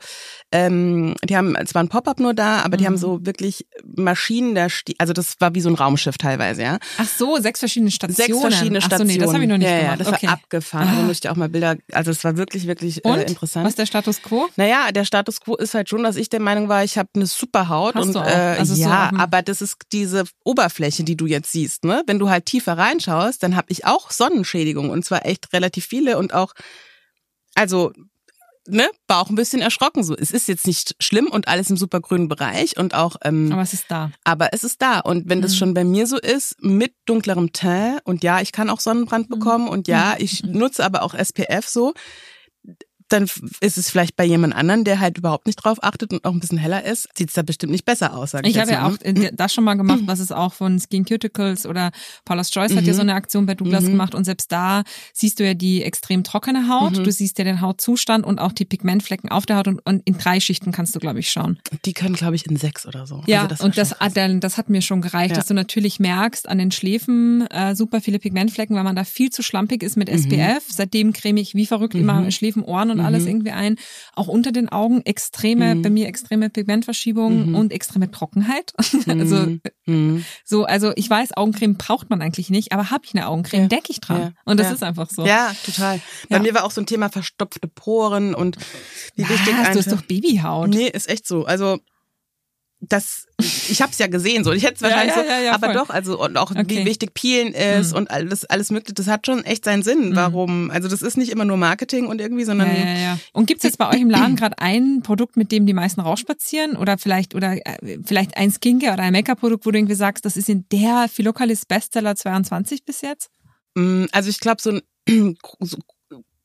ähm, die haben, es war ein Pop-up nur da, aber die Mhm. haben so wirklich Maschinen da, also das war wie so ein Raumschiff teilweise, ja. Ach so, sechs verschiedene Stationen. Sechs verschiedene Ach so, Stationen. nee, das habe ich noch nicht ja, gemacht. Ja, das okay. war abgefahren. Also Ah. muss ich auch mal Bilder, also es war wirklich, wirklich äh, interessant. Was ist der Status quo? Naja, der Status quo ist halt schon, dass ich der Meinung war, ich habe eine super Haut Hast und äh, Also so ja, dem- aber das ist diese Oberfläche, die du jetzt siehst, ne? Wenn du halt tiefer reinschaust, dann habe ich auch Sonnenschädigung und zwar echt relativ viele und auch also ne, war auch ein bisschen erschrocken so. Es ist jetzt nicht schlimm und alles im supergrünen Bereich und auch ähm, Aber es ist da. aber es ist da. Und wenn das Mhm. schon bei mir so ist, mit dunklerem Teint, und ja, ich kann auch Sonnenbrand Mhm. bekommen, und ja, Mhm. ich nutze aber auch SPF so, dann ist es vielleicht bei jemand anderen, der halt überhaupt nicht drauf achtet und auch ein bisschen heller ist, sieht es da bestimmt nicht besser aus, sag ich, Ich habe ja auch äh, <laughs> das schon mal gemacht, was es auch von Skin Cuticles oder Paula's Choice hat ja Mhm. so eine Aktion bei Douglas Mhm. gemacht und selbst da siehst du ja die extrem trockene Haut, Mhm. du siehst ja den Hautzustand und auch die Pigmentflecken auf der Haut und, und in drei Schichten kannst du, glaube ich, schauen. Die können, glaube ich, in sechs oder so. Ja, also das und das, dann- das hat mir schon gereicht, Ja. dass du natürlich merkst an den Schläfen äh, super viele Pigmentflecken, weil man da viel zu schlampig ist mit Mhm. SPF. Seitdem creme ich wie verrückt immer Schläfen, Ohren und alles Mhm. irgendwie ein. Auch unter den Augen extreme, Mhm. bei mir extreme Pigmentverschiebung Mhm. und extreme Trockenheit. <laughs> also Mhm. Mhm. so, also ich weiß, Augencreme braucht man eigentlich nicht, aber habe ich eine Augencreme, Ja. decke ich dran. Ja. Und das Ja. ist einfach so. Ja, total. Bei mir war auch so ein Thema verstopfte Poren und wie wichtig Was? Du hast doch Babyhaut. Nee, ist echt so. Also das, ich habe es ja gesehen, so. Ich hätte es wahrscheinlich <laughs> ja, ja, ja, so, aber voll. doch, also und auch Okay. wie wichtig Peelen ist Mhm. und alles, alles mögliche, das hat schon echt seinen Sinn. Mhm. Warum? Also das ist nicht immer nur Marketing und irgendwie, sondern. Und gibt's jetzt bei euch im <clears throat> Laden gerade ein Produkt, mit dem die meisten rausspazieren? Oder vielleicht, oder äh, vielleicht ein Skincare oder ein Make-up-Produkt, wo du irgendwie sagst, das ist in der Philokalis Bestseller 22 bis jetzt? Mm, Also ich glaube, so ein <clears throat> so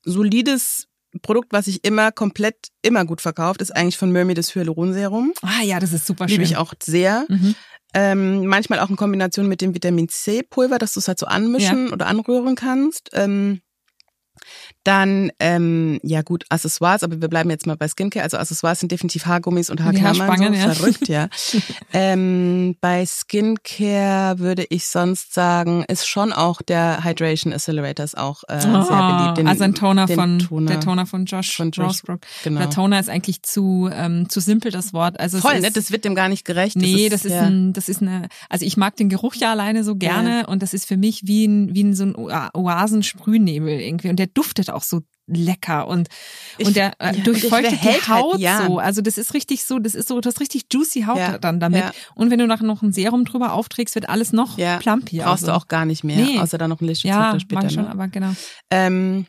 solides Produkt, was sich immer komplett immer gut verkauft, ist eigentlich von Murmy das Hyaluronserum. Ah ja, das ist super schön. Liebe ich auch sehr. Mhm. Ähm, manchmal auch in Kombination mit dem Vitamin C Pulver, dass du es halt so anmischen oder anrühren kannst. Ähm, dann, ähm, ja gut, Accessoires, aber wir bleiben jetzt mal bei Skincare. Also Accessoires sind definitiv Haargummis und Haarklammern. Haarspangen, so. ja. Verrückt, ja. <laughs> ähm, bei Skincare würde ich sonst sagen, ist schon auch der Hydration Accelerator ist auch äh, sehr Ah, beliebt. Den- also ein Toner von Toner. der Toner von Josh, Von Josh, Rosebrook. genau. Der Toner ist eigentlich zu ähm, zu simpel das Wort. Also Voll, ist, ne? Das wird dem gar nicht gerecht. Nee, das ist, ja. ein, das ist eine, also ich mag den Geruch ja alleine so gerne und das ist für mich wie ein, wie ein so ein Oa- Oasensprühnebel irgendwie und der duftet auch so lecker und Ich- und der äh, ja, und durchfeuchtet die halt Haut Jahren. so. Also das ist richtig so, das ist so, das richtig juicy Haut Ja, dann damit. ja. Und wenn du nachher noch ein Serum drüber aufträgst, wird alles noch ja. plumpier. Brauchst also. du auch gar nicht mehr, Nee. außer dann noch ein Ja, Lichtschutzfaktor später. mag schon, ne? aber genau. Ähm,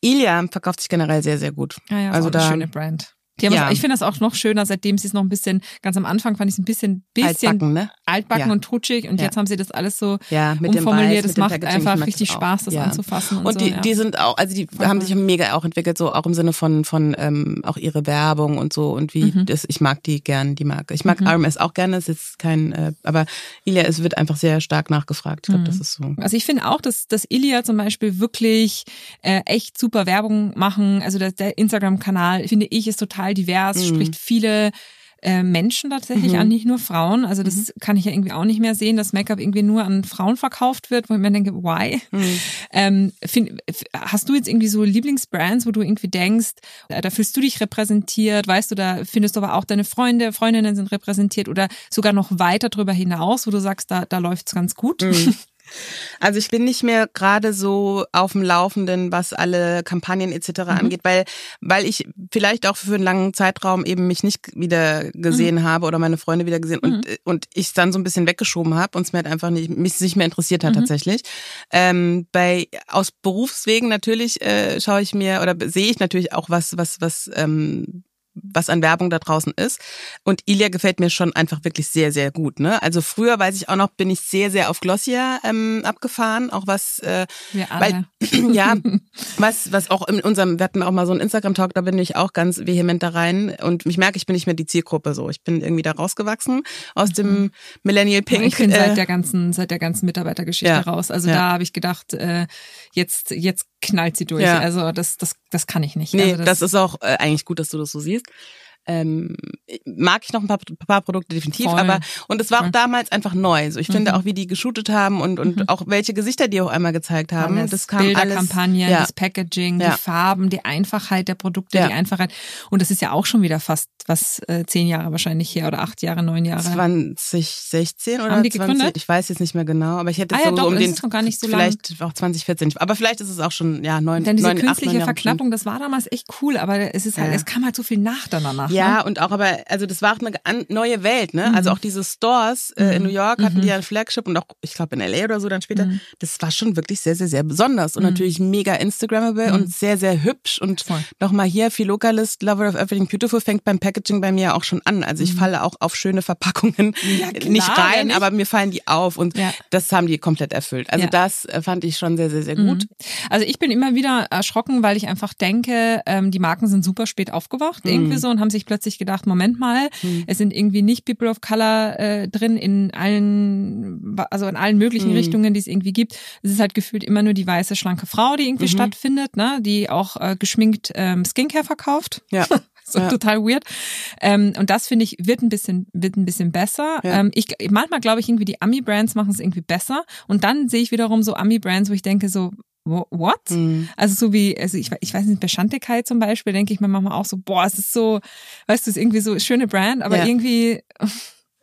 Ilia verkauft sich generell sehr, sehr gut. Ja, ja, Also auch eine da- schöne Brand. Ja. es, ich finde das auch noch schöner, seitdem sie es noch ein bisschen, ganz am Anfang fand ich es ein bisschen, bisschen Altbacken, ne? altbacken Ja. und trutschig und Ja. jetzt haben sie das alles so Ja, mit umformuliert. Weiß, Es macht einfach richtig. Spaß, das anzufassen. Und, Und so, die, die sind auch, also die haben sich mega auch entwickelt, so auch im Sinne von von ähm, auch ihre Werbung und so und wie Mhm. das, ich mag die gern, die Marke. Ich mag Mhm. RMS auch gerne, ist jetzt kein, äh, aber Ilia, es wird einfach sehr stark nachgefragt. Ich glaube, Mhm. das ist so. Also ich finde auch, dass, dass Ilia zum Beispiel wirklich äh, echt super Werbung machen. Also der, der Instagram-Kanal, finde ich, ist total divers, Mhm. spricht viele äh, Menschen tatsächlich Mhm. an, nicht nur Frauen. Also das kann ich ja irgendwie auch nicht mehr sehen, dass Make-up irgendwie nur an Frauen verkauft wird, wo ich mir denke, why? Mhm. Ähm, find, hast du jetzt irgendwie so Lieblingsbrands, wo du irgendwie denkst, äh, da fühlst du dich repräsentiert, weißt du, da findest du aber auch deine Freunde, Freundinnen sind repräsentiert oder sogar noch weiter drüber hinaus, wo du sagst, da, da läuft's ganz gut? Mhm. Also ich bin nicht mehr gerade so auf dem Laufenden, was alle Kampagnen etc. Mhm. angeht, weil weil ich vielleicht auch für einen langen Zeitraum eben mich nicht wieder gesehen Mhm. habe oder meine Freunde wieder gesehen und und ich dann so ein bisschen weggeschoben habe und es mir halt einfach nicht mich nicht mehr interessiert hat Mhm. tatsächlich. Ähm, bei aus Berufswegen natürlich äh, schaue ich mir oder sehe ich natürlich auch was was was ähm, was an Werbung da draußen ist. Und Ilia gefällt mir schon einfach wirklich sehr, sehr gut. Ne? Also früher, weiß ich auch noch, bin ich sehr, sehr auf Glossier ähm, abgefahren. Auch was, äh, weil, <clears throat> ja, <laughs> was, was auch in unserem, wir hatten auch mal so einen Instagram-Talk, da bin ich auch ganz vehement da rein. Und ich merke, ich bin nicht mehr die Zielgruppe so. Ich bin irgendwie da rausgewachsen aus dem Millennial Pink. ich bin äh, seit der ganzen, seit der ganzen Mitarbeitergeschichte Ja. raus. Also Ja. da habe ich gedacht, äh, jetzt, jetzt knallt sie durch. Ja. Also das, das, das kann ich nicht. Nee, also das, ist auch äh, eigentlich gut, dass du das so siehst. Ähm, mag ich noch ein paar, paar Produkte definitiv, Voll. aber und es war Voll. auch damals einfach neu. So, ich finde Mhm. auch, wie die geshootet haben und und auch welche Gesichter die auch einmal gezeigt haben. Alles, das kam alles. Bilderkampagnen, Ja. das Packaging, Ja. die Farben, die Einfachheit der Produkte, Ja. die Einfachheit. Und das ist ja auch schon wieder fast was äh, zehn Jahre wahrscheinlich her oder acht Jahre, neun Jahre. 2016 oder Haben die 20, gegründet? ich weiß jetzt nicht mehr genau, aber ich hätte Ah so, doch, um den gar nicht so lang. vielleicht auch 2014, aber vielleicht ist es auch schon ja neun, Denn diese neun, acht, künstliche Jahre Verknappung, das war damals echt cool, aber es ist halt, es kam halt so viel nach danach. Ja, ne? und auch aber, also das war auch eine neue Welt, ne? Also auch diese Stores äh, in New York hatten Mhm. die ja ein Flagship und auch, ich glaube, in LA oder so dann später. Mhm. Das war schon wirklich sehr, sehr, sehr besonders und natürlich mega Instagrammable und sehr, sehr hübsch. Und nochmal hier, Philocalist, Lover of Everything Beautiful, fängt beim Packaging bei mir auch schon an. Also ich falle auch auf schöne Verpackungen Ja, <laughs> klar, nicht rein, nicht? aber mir fallen die auf und Ja. das haben die komplett erfüllt. Also Ja. das äh, fand ich schon sehr, sehr, sehr gut. Mhm. Also ich bin immer wieder erschrocken, weil ich einfach denke, ähm, die Marken sind super spät aufgewacht Mhm. irgendwie so und haben sich plötzlich gedacht, Moment mal, es sind irgendwie nicht People of Color äh, drin in allen, also in allen möglichen Mhm. Richtungen, die es irgendwie gibt. Es ist halt gefühlt immer nur die weiße, schlanke Frau, die irgendwie Mhm. stattfindet, ne, die auch äh, geschminkt ähm, Skincare verkauft. Ja. <laughs> So Ja. total weird. Ähm, und das finde ich wird ein bisschen wird ein bisschen besser. Ja. Ähm, ich manchmal glaube ich irgendwie die Ami Brands machen es irgendwie besser und dann sehe ich wiederum so Ami Brands, wo ich denke so what? Mhm. Also so wie also ich, ich weiß nicht bei Chantekai zum Beispiel denke ich mir manchmal auch so boah es ist so weißt du es ist irgendwie so schöne Brand, aber Ja. irgendwie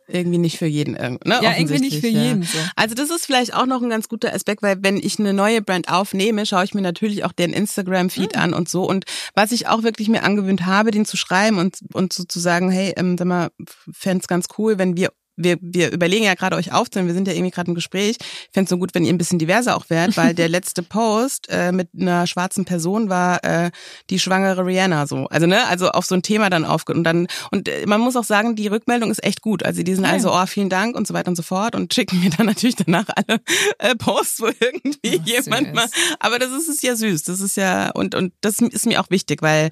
Irgendwie nicht für jeden. Ne? ja irgendwie nicht für ja. jeden so. Also das ist vielleicht auch noch ein ganz guter Aspekt, weil wenn ich eine neue Brand aufnehme, schaue ich mir natürlich auch deren Instagram-Feed Mhm. an und so. Und was ich auch wirklich mir angewöhnt habe, den zu schreiben und, und so zu sagen, hey, ähm, sag mal, fänd's ganz cool, wenn wir wir, wir überlegen ja gerade euch aufzunehmen, wir sind ja irgendwie gerade im Gespräch. Ich fände so gut, wenn ihr ein bisschen diverser auch wärt, weil der <laughs> letzte Post äh, mit einer schwarzen Person war äh, die schwangere Rihanna so. Also ne, also auf so ein Thema dann aufge und dann und äh, man muss auch sagen, die Rückmeldung ist echt gut. Also die sind Ja. also oh vielen Dank und so weiter und so fort und schicken mir dann natürlich danach alle äh, Posts, wo irgendwie Ach, jemand süß. mal. Aber das ist es ja süß. Das ist ja und und das ist mir auch wichtig, weil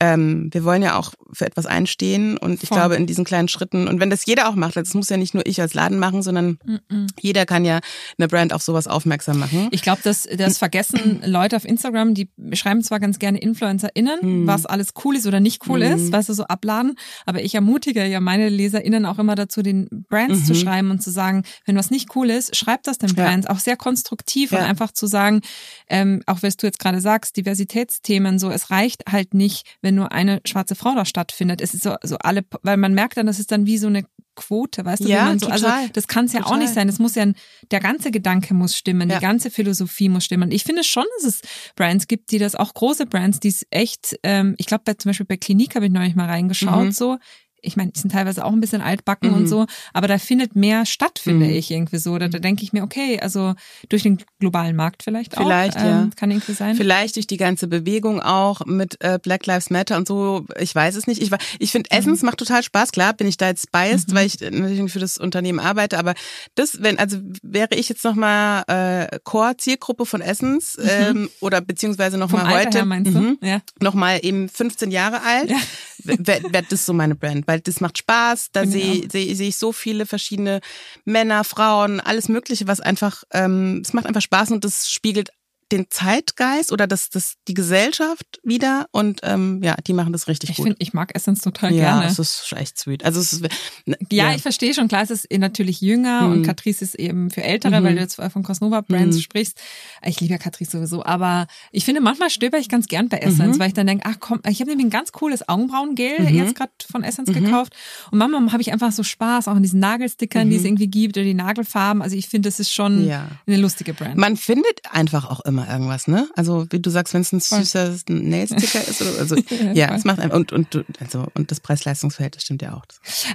ähm, wir wollen ja auch für etwas einstehen und ich Voll. glaube in diesen kleinen Schritten und wenn das jeder auch macht, das muss ja nicht nur ich als Laden machen, sondern Mhm. jeder kann ja eine Brand auf sowas aufmerksam machen. Ich glaube, das, das vergessen Leute auf Instagram, die schreiben zwar ganz gerne InfluencerInnen, Hm. was alles cool ist oder nicht cool Hm. ist, weißt du, so abladen. Aber ich ermutige ja meine LeserInnen auch immer dazu, den Brands zu Mhm. schreiben und zu sagen, wenn was nicht cool ist, schreibt das den Ja. Brands. Auch sehr konstruktiv und Ja. einfach zu sagen, ähm, auch was du jetzt gerade sagst, Diversitätsthemen, so, es reicht halt nicht, wenn nur eine schwarze Frau da stattfindet. Es ist so, so alle, weil man merkt dann, das ist dann wie so eine Quote, weißt du, Ja, so, also total. das kann es ja auch Total. nicht sein. Es muss ja, ein, der ganze Gedanke muss stimmen, Ja. die ganze Philosophie muss stimmen. Ich finde schon, dass es Brands gibt, die das auch große Brands, die es echt, ähm, ich glaube, zum Beispiel bei Klinik habe ich neulich mal reingeschaut, Mhm. so. Ich meine, die sind teilweise auch ein bisschen altbacken Mhm. und so, aber da findet mehr statt, finde Mhm. ich irgendwie so. Da, da denke ich mir, okay, also durch den globalen Markt vielleicht, Vielleicht, auch. ja. ähm, Kann irgendwie sein. Vielleicht durch die ganze Bewegung auch mit äh, Black Lives Matter und so. Ich weiß es nicht. Ich, ich finde, Mhm. Essens macht total Spaß. Klar bin ich da jetzt biased, weil ich äh, natürlich für das Unternehmen arbeite. Aber das, wenn, also wäre ich jetzt nochmal äh, Core-Zielgruppe von Essens ähm, oder beziehungsweise Mhm. Nochmal heute. her meinst du? Mhm. Ja. nochmal eben 15 Jahre alt, Ja. Wär das so meine Brand, weil das macht Spaß, da ich sehe seh, seh ich so viele verschiedene Männer, Frauen, alles Mögliche, was einfach, ähm, es macht einfach Spaß und das spiegelt den Zeitgeist oder das, das die Gesellschaft wieder und ähm, ja, die machen das richtig Ich gut. finde, ich mag Essence total ja, gerne. es ist echt sweet. Also es ist ne, Ja, ich verstehe schon, klar, es ist eh natürlich jünger und Mhm. Catrice ist eben für Ältere, Mhm. weil du jetzt von Cosnova Brands Mhm. sprichst. Ich liebe ja Catrice sowieso, aber ich finde, manchmal stöber ich ganz gern bei Essence, Mhm. weil ich dann denke, ach komm, ich habe nämlich ein ganz cooles Augenbrauengel Mhm. jetzt gerade von Essence gekauft und manchmal habe ich einfach so Spaß auch an diesen Nagelstickern, die es Mhm. irgendwie gibt oder die Nagelfarben. Also ich finde, das ist schon Ja. eine lustige Brand. Man findet einfach auch immer irgendwas, ne? Also wie du sagst, wenn es ein süßer Nailsticker ist oder also <laughs> Ja, es macht einfach und und also und das Preis-Leistungs-Verhältnis stimmt ja auch.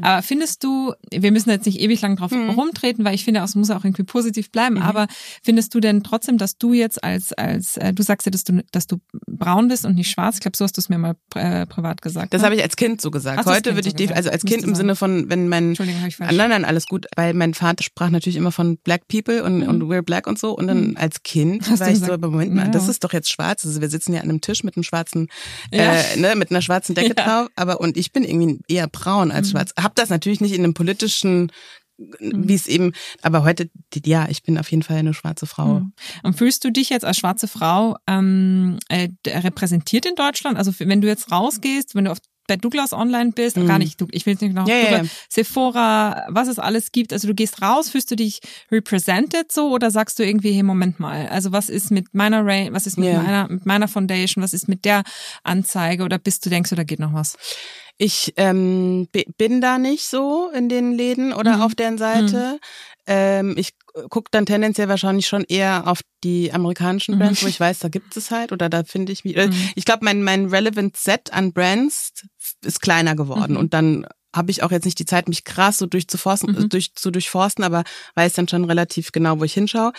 Aber findest du, wir müssen jetzt nicht ewig lang drauf Mhm. rumtreten, weil ich finde, es muss auch irgendwie positiv bleiben. Aber findest du denn trotzdem, dass du jetzt als, als, äh, du sagst ja, dass du, dass du braun bist und nicht schwarz. Ich glaube, so hast du es mir mal äh, privat gesagt. Das ne? habe ich als Kind so gesagt. Als Heute würde so ich gesagt? also als Kind im. Sinne von wenn mein Entschuldigung, ich falsch. Nein, nein, alles gut, weil mein Vater sprach natürlich immer von Black People und, und we're black und so. Und dann als Kind Mhm. Hast war ich so, gesagt, aber Moment mal, ja. das ist doch jetzt schwarz. Also wir sitzen ja an einem Tisch mit einem schwarzen, Ja. äh, ne, mit einer schwarzen Decke <laughs> Ja. drauf. Aber und ich bin irgendwie eher braun als Mhm. schwarz. Hab das natürlich nicht in einem politischen wie es eben, aber heute, ja, ich bin auf jeden Fall eine schwarze Frau. Mhm. Und fühlst du dich jetzt als schwarze Frau ähm, äh, repräsentiert in Deutschland? Also wenn du jetzt rausgehst, wenn du auf bei Douglas online bist, mhm. gar nicht, ich will nicht noch ja, Douglas, ja. Sephora, was es alles gibt. Also du gehst raus, fühlst du dich represented so oder sagst du irgendwie, hey, Moment mal, also was ist mit meiner Range, was ist mit Ja. meiner, mit meiner Foundation, was ist mit der Anzeige oder bist du denkst du, da geht noch was? Ich ähm, bi- bin da nicht so in den Läden oder Mhm. auf deren Seite. Ähm, ich gucke dann tendenziell wahrscheinlich schon eher auf die amerikanischen Mhm. Brands, wo ich weiß, da gibt es halt oder da finde ich mich. äh, Mhm. Ich glaube, mein, mein Relevant Set an Brands ist kleiner geworden Mhm. und dann habe ich auch jetzt nicht die Zeit, mich krass so durchzuforsten, Mhm. durch, zu durchforsten, aber weiß dann schon relativ genau, wo ich hinschaue.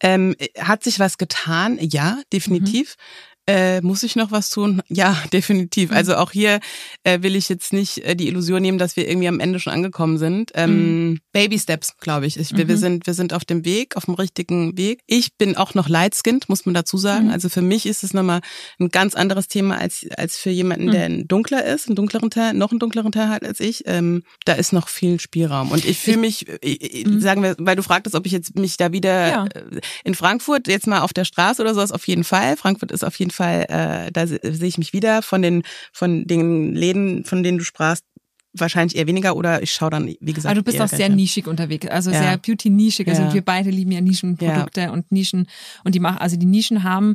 Ähm, hat sich was getan? Ja, definitiv. Äh, muss ich noch was tun? Ja, <laughs> definitiv. Mhm. Also auch hier äh, will ich jetzt nicht äh, die Illusion nehmen, dass wir irgendwie am Ende schon angekommen sind. Ähm, Baby Steps, glaube ich. ich wir, wir Mhm. sind wir sind auf dem Weg, auf dem richtigen Weg. Ich bin auch noch light-skinned, muss man dazu sagen. Mhm. Also für mich ist es nochmal ein ganz anderes Thema als als für jemanden, Mhm. der ein dunkler ist, einen dunkleren Teil, noch einen dunkleren Teil hat als ich. Ähm, da ist noch viel Spielraum. Und ich fühle mich, äh, äh, Mhm. sagen wir, weil du fragtest, ob ich jetzt mich da wieder Ja. äh, in Frankfurt jetzt mal auf der Straße oder sowas auf jeden Fall. Frankfurt ist auf jeden Fall, äh, da se- sehe ich mich wieder von den von den Läden, von denen du sprachst, wahrscheinlich eher weniger oder ich schaue dann, wie gesagt. Aber du bist auch sehr nischig unterwegs, also Ja. sehr Beauty-nischig. Also Ja. wir beide lieben ja Nischenprodukte und Nischen und die machen, also die Nischen haben,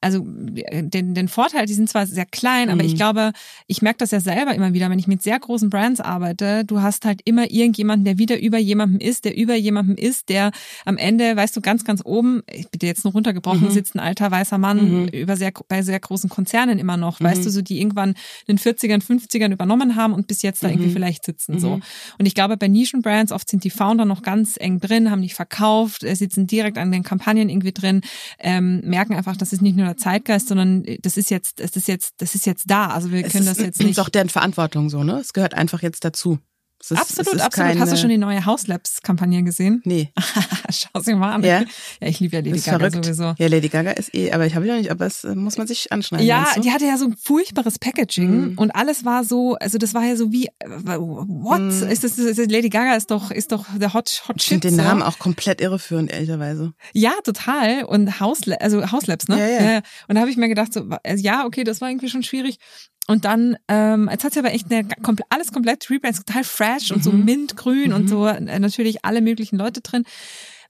also den, den Vorteil, die sind zwar sehr klein, aber Mhm. ich glaube, ich merke das ja selber immer wieder, wenn ich mit sehr großen Brands arbeite, du hast halt immer irgendjemanden, der wieder über jemandem ist, der über jemandem ist, der am Ende, weißt du, ganz, ganz oben, ich bitte jetzt nur runtergebrochen, Mhm. sitzt ein alter weißer Mann Mhm. über sehr, bei sehr großen Konzernen immer noch, weißt Mhm. du, so die irgendwann in den 40ern, 50ern übernommen haben und bis jetzt da irgendwie Mhm. vielleicht sitzen, so. Mhm. Und ich glaube, bei Nischenbrands oft sind die Founder noch ganz eng drin, haben nicht verkauft, äh, sitzen direkt an den Kampagnen irgendwie drin, ähm, merken einfach, das ist nicht nur der Zeitgeist, sondern äh, das ist jetzt, das ist jetzt, das ist jetzt da. Also wir Es können ist, das jetzt nicht. ist auch deren Verantwortung so, ne? Es gehört einfach jetzt dazu. Ist, absolut, absolut. Keine, Hast du schon die neue House Labs Kampagne gesehen? Nee, <laughs> Schau sie mal an. Ja? ja ich liebe ja Lady ist Gaga verrückt. sowieso. Ja, Lady Gaga ist eh, aber ich habe ja nicht, aber es äh, muss man sich anschneiden. Ja, die hatte ja so ein furchtbares Packaging Mhm. und alles war so, also das war ja so wie, äh, what? Mhm. Ist das, ist, Lady Gaga ist doch, ist doch der Hot, Hot ich finde den so. Namen auch komplett irreführend, ehrlicherweise. Ja, total. Und House, also House Labs, ne? Ja, ja. Und da habe ich mir gedacht, so, also ja, okay, das war irgendwie schon schwierig. Und dann, ähm, jetzt hat sie aber echt eine, alles komplett Rebrand, total fresh und so Mhm. mintgrün und Mhm. so äh, natürlich alle möglichen Leute drin.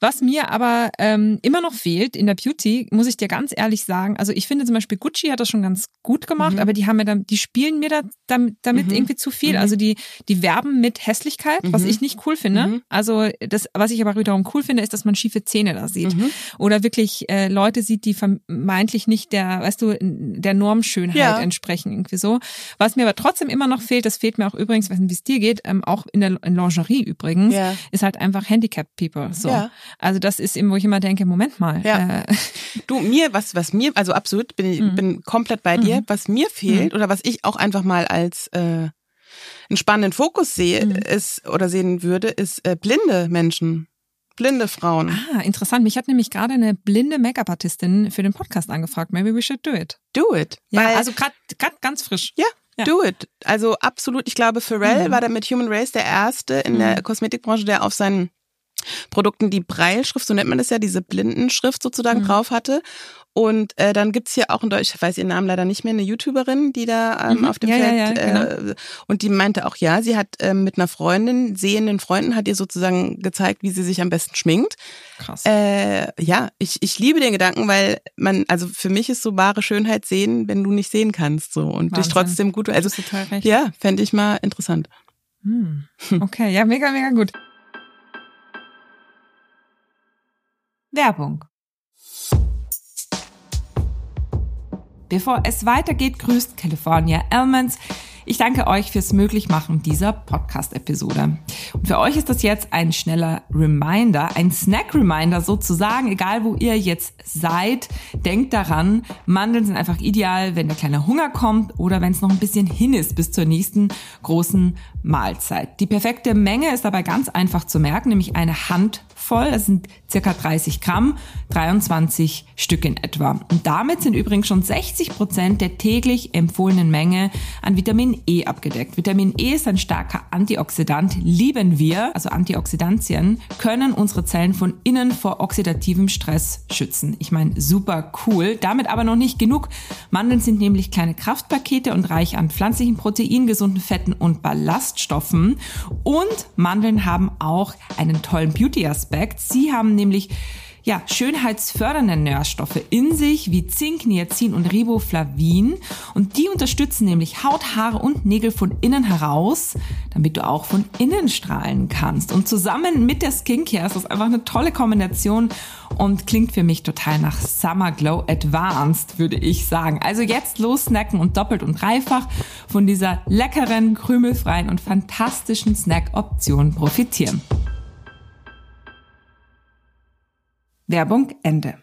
Was mir aber ähm, immer noch fehlt in der Beauty, muss ich dir ganz ehrlich sagen, also ich finde zum Beispiel Gucci hat das schon ganz gut gemacht, Mhm. aber die haben mir dann, die spielen mir da, damit, damit Mhm. irgendwie zu viel. Mhm. Also die, die werben mit Hässlichkeit, was Mhm. ich nicht cool finde. Mhm. Also das, was ich aber wiederum cool finde, ist, dass man schiefe Zähne da sieht Mhm. oder wirklich äh, Leute sieht, die vermeintlich nicht der, weißt du, der Normschönheit Ja. entsprechen irgendwie so. Was mir aber trotzdem immer noch fehlt, das fehlt mir auch übrigens, weiß nicht, wie es dir geht, ähm, auch in der in Lingerie übrigens, Ja. ist halt einfach Handicapped People. So. Ja. Also das ist eben, wo ich immer denke, Moment mal. Ja. Äh, Du, mir, was, was mir, also absolut, bin ich Mhm. bin komplett bei dir. Mhm. Was mir fehlt oder was ich auch einfach mal als äh, einen spannenden Fokus sehe, Mhm. ist oder sehen würde, ist äh, blinde Menschen. Blinde Frauen. ah, interessant. Mich hat nämlich gerade eine blinde Make-up-Artistin für den Podcast angefragt. Maybe we should do it. Do it. Ja, also gerade ganz frisch. ja, ja. do it. Also absolut, ich glaube, Pharrell Mhm. war da mit Human Race der erste in der Mhm. Kosmetikbranche, der auf seinen Produkten die Breilschrift, so nennt man das ja, diese Blindenschrift sozusagen Mhm. drauf hatte. Und äh, dann gibt's hier auch in Deutsch, ich weiß ihren Namen leider nicht mehr, eine YouTuberin, die da ähm, Mhm. auf dem Ja, ja, Feld ja, äh, und die meinte auch, ja, sie hat ähm, mit einer Freundin, sehenden Freunden, hat ihr sozusagen gezeigt, wie sie sich am besten schminkt. Krass. Äh, ja, ich, ich liebe den Gedanken, weil man, also für mich ist so wahre Schönheit sehen, wenn du nicht sehen kannst so und dich Wahnsinn. trotzdem gut, also total recht. ja, fände ich mal interessant. Hm. Okay, ja, mega, mega gut. Werbung. Bevor es weitergeht, grüßt California Almonds. Ich danke euch fürs Möglichmachen dieser Podcast-Episode. Und für euch ist das jetzt ein schneller Reminder, ein Snack-Reminder sozusagen, egal wo ihr jetzt seid. Denkt daran, Mandeln sind einfach ideal, wenn der kleine Hunger kommt oder wenn es noch ein bisschen hin ist bis zur nächsten großen Mahlzeit. Die perfekte Menge ist dabei ganz einfach zu merken, nämlich eine Handvoll, das sind circa 30 Gramm, 23 Stück in etwa. Und damit sind übrigens schon 60 Prozent der täglich empfohlenen Menge an Vitamin E abgedeckt. Vitamin E ist ein starker Antioxidant, lieben wir, also Antioxidantien, können unsere Zellen von innen vor oxidativem Stress schützen. Ich meine, super cool. Damit aber noch nicht genug. Mandeln sind nämlich kleine Kraftpakete und reich an pflanzlichen Proteinen, gesunden Fetten und Ballaststoffen. Und Mandeln haben auch einen tollen Beauty-Aspekt. Sie haben nämlich ja, schönheitsfördernde Nährstoffe in sich, wie Zink, Niacin und Riboflavin. Und die unterstützen nämlich Haut, Haare und Nägel von innen heraus, damit du auch von innen strahlen kannst. Und zusammen mit der Skincare ist das einfach eine tolle Kombination und klingt für mich total nach Summer Glow Advanced, würde ich sagen. Also jetzt los snacken und doppelt und dreifach von dieser leckeren, krümelfreien und fantastischen Snack-Option profitieren. Werbung Ende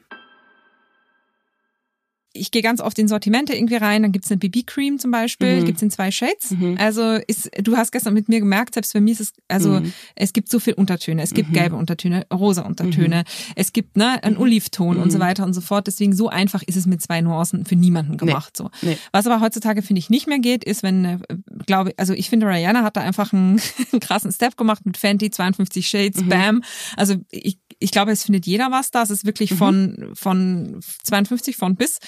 ich gehe ganz oft in Sortimente irgendwie rein, dann gibt's eine BB-Cream zum Beispiel, mhm. gibt's in zwei Shades. Mhm. Also ist, du hast gestern mit mir gemerkt, selbst bei mir ist es, also mhm. es gibt so viel Untertöne. Es gibt mhm. gelbe Untertöne, rosa Untertöne, mhm. es gibt ne, einen mhm. Olivton und so weiter und so fort. Deswegen so einfach ist es mit zwei Nuancen für niemanden gemacht. Nee. So. Nee. Was aber heutzutage, finde ich, nicht mehr geht, ist, wenn, äh, glaube also ich finde, Rihanna hat da einfach einen, einen <laughs> krassen Step gemacht mit Fenty, 52 Shades, bam. Also ich, ich glaube, es findet jeder was da. Es ist wirklich von, von 52 von bis.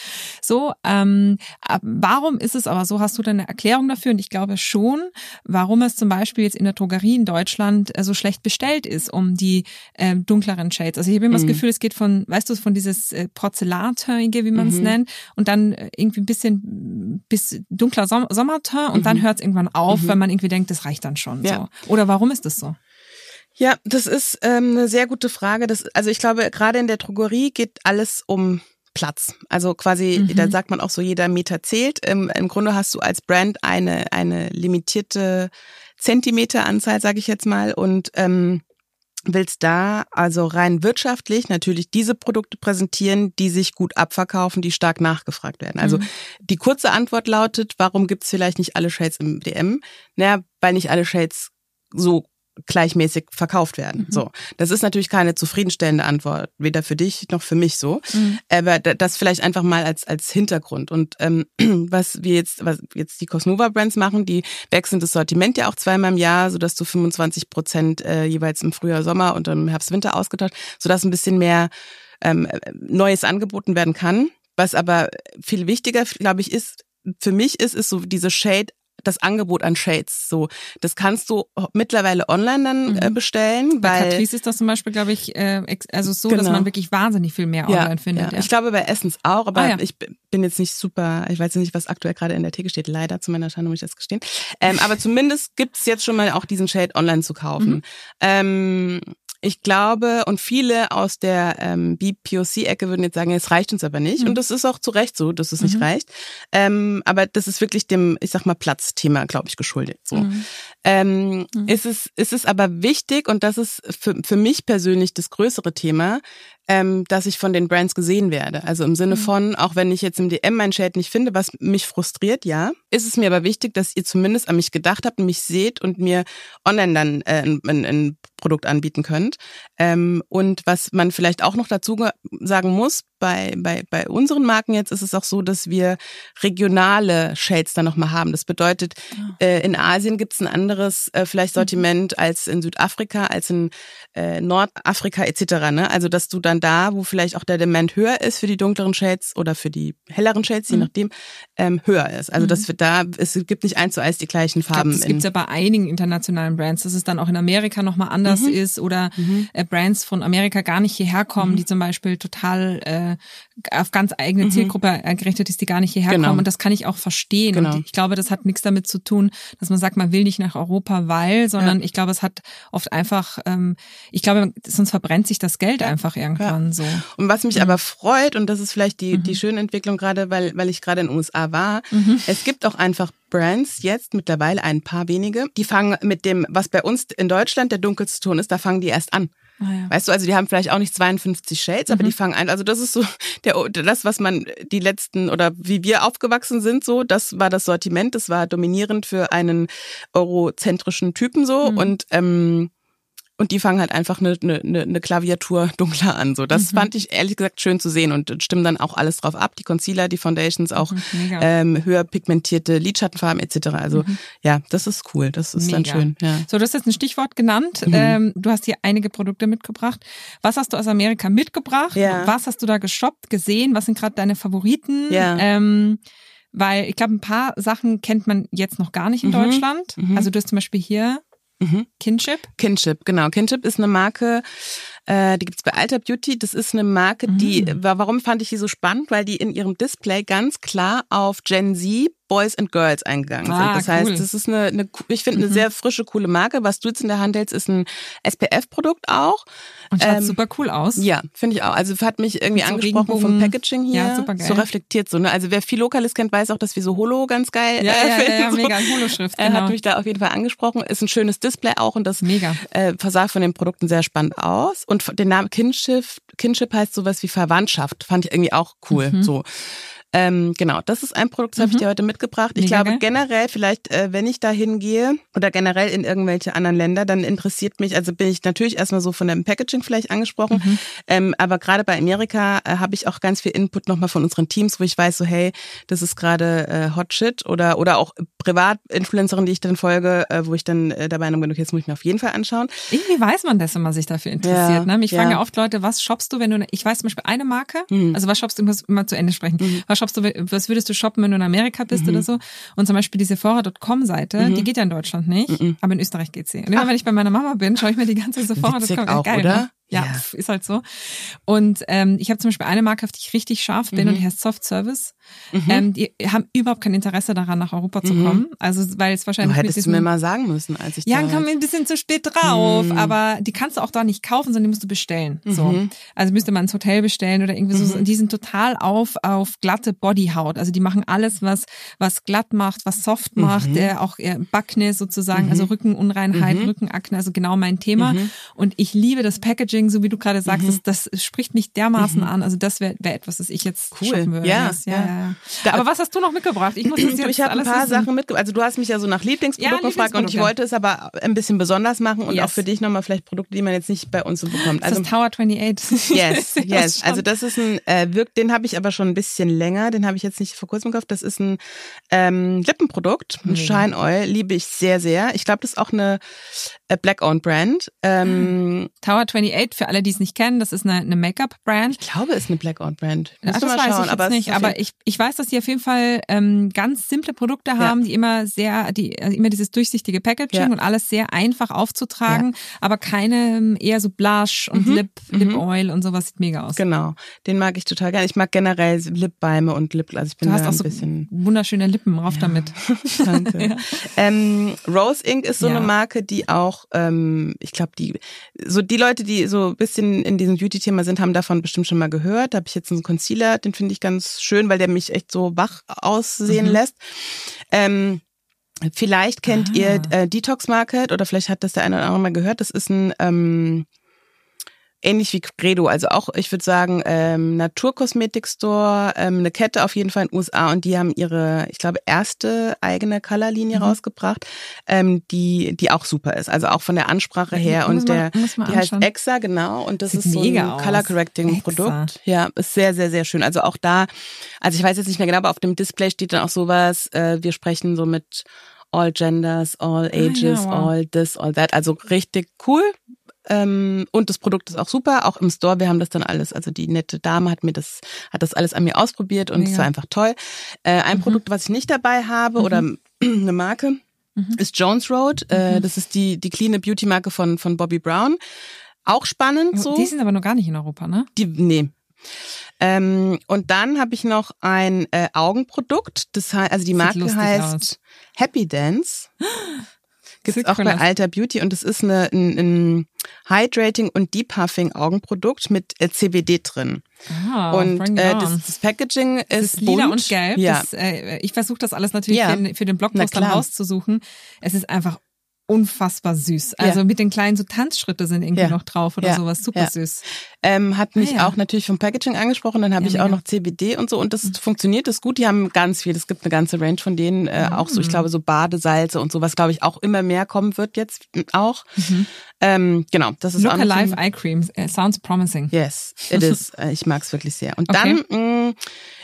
So, ähm, warum ist es aber so? Hast du da eine Erklärung dafür? Und ich glaube schon, warum es zum Beispiel jetzt in der Drogerie in Deutschland äh, so schlecht bestellt ist um die äh, dunkleren Shades. Also ich habe immer mhm. das Gefühl, es geht von, weißt du, von dieses äh, Porzellantönige, wie man es mhm. nennt, und dann äh, irgendwie ein bisschen bis dunkler Som Sommerton und mhm. dann hört es irgendwann auf, mhm. wenn man irgendwie denkt, das reicht dann schon. Ja. So. Oder warum ist das so? Ja, das ist ähm, eine sehr gute Frage. Das, also ich glaube, gerade in der Drogerie geht alles um Platz. Also quasi, mhm. da sagt man auch so, jeder Meter zählt. Im, Im Grunde hast du als Brand eine, eine limitierte Zentimeteranzahl, sage ich jetzt mal, und ähm, willst da also rein wirtschaftlich natürlich diese Produkte präsentieren, die sich gut abverkaufen, die stark nachgefragt werden. Also mhm. die kurze Antwort lautet, warum gibt's vielleicht nicht alle Shades im DM? Naja, weil nicht alle Shades so gleichmäßig verkauft werden. Mhm. So, das ist natürlich keine zufriedenstellende Antwort, weder für dich noch für mich so. Mhm. Aber das vielleicht einfach mal als als Hintergrund. Und ähm, <clears throat> was wir jetzt, was jetzt die Cosnova Brands machen, die wechseln das Sortiment ja auch zweimal im Jahr, so dass du 25 Prozent äh, jeweils im Frühjahr, Sommer und im Herbst, Winter ausgetauscht, so dass ein bisschen mehr ähm, Neues angeboten werden kann. Was aber viel wichtiger, glaube ich, ist, für mich ist, ist so diese Shade das Angebot an Shades. So, das kannst du mittlerweile online dann mhm. äh, bestellen. Bei weil, Catrice ist das zum Beispiel, glaube ich, äh, also so, genau. dass man wirklich wahnsinnig viel mehr online ja, findet. Ja. ja. Ich glaube bei Essence auch, aber ah, ja. ich bin jetzt nicht super, ich weiß nicht, was aktuell gerade in der Theke steht, leider zu meiner Schande muss ich das gestehen. Ähm, aber zumindest gibt es jetzt schon mal auch diesen Shade online zu kaufen. Mhm. Ähm, ich glaube, und viele aus der ähm, BPOC-Ecke würden jetzt sagen, es reicht uns aber nicht. Mhm. Und das ist auch zu Recht so, dass es mhm. nicht reicht. Ähm, aber das ist wirklich dem, ich sag mal, Platzthema, glaube ich, geschuldet. So. Mhm. Ähm, mhm. ist, es, ist es aber wichtig, und das ist für, für mich persönlich das größere Thema, ähm, dass ich von den Brands gesehen werde. Also im Sinne mhm. von, auch wenn ich jetzt im DM mein Shade nicht finde, was mich frustriert, ja, ist es mir aber wichtig, dass ihr zumindest an mich gedacht habt und mich seht und mir online dann äh, ein, ein Produkt anbieten könnt. Ähm, und was man vielleicht auch noch dazu sagen muss, bei, bei, bei unseren Marken jetzt ist es auch so, dass wir regionale Shades dann nochmal haben. Das bedeutet, ja. äh, in Asien gibt es ein anderes äh, vielleicht mhm. Sortiment mhm. als in Südafrika, als in äh, Nordafrika etc. Ne? Also dass du dann da, wo vielleicht auch der Demand höher ist für die dunkleren Shades oder für die helleren Shades, je mhm. nachdem, ähm, höher ist. Also mhm. dass wir da, es gibt nicht eins zu eins die gleichen Farben. Es gibt ja bei einigen internationalen Brands, dass es dann auch in Amerika nochmal anders mhm. ist oder mhm. äh, Brands von Amerika gar nicht hierher kommen, die zum Beispiel total äh, auf ganz eigene mhm. Zielgruppe gerichtet ist, die gar nicht hierher genau. kommen. Und das kann ich auch verstehen. Genau. Und ich glaube, das hat nichts damit zu tun, dass man sagt, man will nicht nach Europa, weil, sondern ja. ich glaube, es hat oft einfach, ähm, ich glaube, sonst verbrennt sich das Geld einfach irgendwann ja. so. Und was mich mhm. aber freut, und das ist vielleicht die, mhm. die schöne Entwicklung gerade, weil, weil ich gerade in den USA war, mhm. es gibt auch einfach Brands jetzt mittlerweile ein paar wenige, die fangen mit dem, was bei uns in Deutschland der dunkelste Ton ist, da fangen die erst an. Ah, ja. Weißt du, also die haben vielleicht auch nicht 52 Shades, aber mhm. die fangen ein. Also das ist so <laughs> der, das, was man die letzten oder wie wir aufgewachsen sind, so, das war das Sortiment, das war dominierend für einen eurozentrischen Typen so. Mhm. Und ähm, und die fangen halt einfach eine, eine, eine Klaviatur dunkler an. So, das mhm. fand ich ehrlich gesagt schön zu sehen und stimmen dann auch alles drauf ab. Die Concealer, die Foundations, auch mhm, ähm, höher pigmentierte Lidschattenfarben etc. Also mhm. ja, das ist cool. Das ist Mega. dann schön. Ja. So, du hast jetzt ein Stichwort genannt. Mhm. Ähm, du hast hier einige Produkte mitgebracht. Was hast du aus Amerika mitgebracht? Ja. Was hast du da geshoppt, gesehen? Was sind gerade deine Favoriten? Ja. Ähm, weil ich glaube, ein paar Sachen kennt man jetzt noch gar nicht in mhm. Deutschland. Mhm. Also du hast zum Beispiel hier Mhm. Kinship? Kinship, genau. Kinship ist eine Marke, äh, die gibt's bei Alter Beauty. Das ist eine Marke, die, mhm. warum fand ich die so spannend? Weil die in ihrem Display ganz klar auf Gen Z Boys and Girls eingegangen ah, sind. Das heißt, cool. das ist eine, eine ich finde, eine mhm. sehr frische, coole Marke. Was du jetzt in der Hand hältst, ist ein SPF-Produkt auch. Und schaut ähm, super cool aus. Ja, finde ich auch. Also hat mich irgendwie so angesprochen vom Packaging hier. Ja, super geil. So reflektiert so. Ne? Also wer viel Lokalis kennt, weiß auch, dass wir so Holo ganz geil ja, äh, ja, finden. Ja, ja, so. mega Holo-Schrift. Genau. Hat mich da auf jeden Fall angesprochen. Ist ein schönes Display auch und das mega. Äh, versah von den Produkten sehr spannend aus. Und den Namen Kinship, Kinship heißt sowas wie Verwandtschaft. Fand ich irgendwie auch cool. Mhm. So. Ähm, genau, das ist ein Produkt, das mhm. habe ich dir heute mitgebracht. Ich Mega glaube generell, vielleicht, äh, wenn ich da hingehe oder generell in irgendwelche anderen Länder, dann interessiert mich, also bin ich natürlich erstmal so von dem Packaging vielleicht angesprochen, mhm. ähm, aber gerade bei Amerika äh, habe ich auch ganz viel Input nochmal von unseren Teams, wo ich weiß, so hey, das ist gerade äh, Hot Shit oder, oder auch Privatinfluencerin, die ich dann folge, äh, wo ich dann äh, dabei bin, okay, jetzt muss ich mir auf jeden Fall anschauen. Irgendwie weiß man das, wenn man sich dafür interessiert. Ja, ne? Mich ja. fragen ja oft Leute, was shoppst du, wenn du, ich weiß zum Beispiel eine Marke, mhm. also was shoppst du, ich muss immer zu Ende sprechen, mhm. was shoppst du, was würdest du shoppen, wenn du in Amerika bist mhm. oder so? Und zum Beispiel diese Sephora.com-Seite, mhm. die geht ja in Deutschland nicht, mhm. aber in Österreich geht sie. Und immer Ach. wenn ich bei meiner Mama bin, schaue ich mir die ganze Sephora.com. Geil, oder? Ne? Ja, ja. Pf, ist halt so. Und ähm, ich habe zum Beispiel eine Marke, auf die ich richtig scharf bin mhm. und die heißt Soft Service. Mhm. Ähm, die haben überhaupt kein Interesse daran, nach Europa zu mhm. kommen. Also weil es wahrscheinlich. Du hättest diesem, du mir mal sagen müssen, als ich Ja, dann kam mir ein bisschen zu spät drauf. Mhm. Aber die kannst du auch da nicht kaufen, sondern die musst du bestellen. So. Mhm. Also müsste man ins Hotel bestellen oder irgendwie so. Mhm. Die sind total auf auf glatte Bodyhaut. Also die machen alles, was was glatt macht, was soft macht, äh, auch äh, Backne sozusagen, also Rückenunreinheit, Rückenakne, also genau mein Thema. Und ich liebe das Packaging, so wie du gerade sagst. Das, das spricht mich dermaßen an. Also das wäre wär etwas, was ich jetzt cool. shoppen würde. Ja, ja, ja. ja. Aber was hast du noch mitgebracht? Ich muss das <clears throat> jetzt Ich habe ein paar wissen. Sachen mitgebracht. Also du hast mich ja so nach Lieblingsprodukten ja, gefragt und ich wollte es aber ein bisschen besonders machen und yes. auch für dich nochmal vielleicht Produkte, die man jetzt nicht bei uns so bekommt. Also <laughs> das Tower 28. Yes, yes. Also das ist ein äh, wirkt, den habe ich aber schon ein bisschen länger. Den habe ich jetzt nicht vor kurzem gekauft. Das ist ein ähm, Lippenprodukt, ein Shine Oil, liebe ich sehr sehr. Ich glaube, das ist auch eine äh, Black-owned Brand. Ähm, Tower 28 für alle, die es nicht kennen, das ist eine, eine Make-up-Brand. Ich glaube, es ist eine Black-owned Brand. Ach, das mal weiß schauen, ich aber nicht, aber ich, ich weiß, dass sie auf jeden Fall ähm, ganz simple Produkte haben, ja. die immer sehr, die also immer dieses durchsichtige Packaging ja. und alles sehr einfach aufzutragen, ja. aber keine ähm, eher so Blush und mhm. Lip, Lip mhm. Oil und sowas sieht mega aus. Genau, den mag ich total gerne. Ich mag generell Lipbalme und Lip, also ich bin du hast auch so bisschen wunderschöne Lippen, rauf damit. <laughs> Danke. <laughs> ähm, Rose Ink ist so eine Marke, die auch, ähm, ich glaube, die so die Leute, die so ein bisschen in diesem Beauty-Thema sind, haben davon bestimmt schon mal gehört. Da habe ich jetzt einen Concealer, den finde ich ganz schön, weil der mich echt so wach aussehen mhm. lässt. Ähm, vielleicht kennt ah. ihr äh, Detox Market oder vielleicht hat das der eine oder andere mal gehört. Das ist ein ähm, ähnlich wie Credo, also auch, ich würde sagen, ähm, Naturkosmetik-Store, ähm, eine Kette auf jeden Fall in den USA und die haben ihre, ich glaube, erste eigene Colorlinie mhm. rausgebracht, ähm, die, die auch super ist. Also auch von der Ansprache her ja, und der, die heißt Exa, genau, und das Sieht ist so ein Color Correcting Produkt. Ja, ist sehr, sehr, sehr schön. Also auch da, also ich weiß jetzt nicht mehr genau, aber auf dem Display steht dann auch sowas, äh, wir sprechen so mit all genders, all ages, ah, ja, wow. all this, all that. Also richtig cool. Ähm, und das Produkt ist auch super, auch im Store. Wir haben das dann alles, also die nette Dame hat mir das, hat das alles an mir ausprobiert und es ja. war einfach toll. Äh, ein mhm. Produkt, was ich nicht dabei habe mhm. oder <clears throat> eine Marke, mhm. ist Jones Road. Äh, mhm. das ist die, die clean Beauty Marke von, von Bobby Brown. Auch spannend so. Die sind aber noch gar nicht in Europa, ne? Die, nee. Ähm, und dann habe ich noch ein äh, Augenprodukt. Das heißt, also die Marke heißt aus. Happy Dance. <gasps> Gibt es auch bei Alter Beauty und es ist eine, ein, ein Hydrating und Depuffing Augenprodukt mit äh, CBD drin. Ah, und äh, das, das, Packaging ist, ist lila bunt. und gelb. Ja. Das, äh, ich versuche das alles natürlich ja. für, für, den Blogpost dann rauszusuchen. Es ist einfach unfassbar süß. Also Ja. mit den kleinen so Tanzschritte sind irgendwie noch drauf oder sowas. Super süß. Ähm, hat mich Ah, ja. auch natürlich vom Packaging angesprochen, dann habe Ja, ich auch noch CBD und so und das funktioniert das gut. Die haben ganz viel, es gibt eine ganze Range von denen, äh, auch Mhm. so, ich glaube, so Badesalze und sowas, glaube ich, auch immer mehr kommen wird jetzt auch. Mhm. Ähm, genau, das ist Look auch so Alive Eye Cream. Äh, Sounds promising. Yes, it is. <laughs> Äh, Ich mag's wirklich sehr. Und Okay. dann, mh,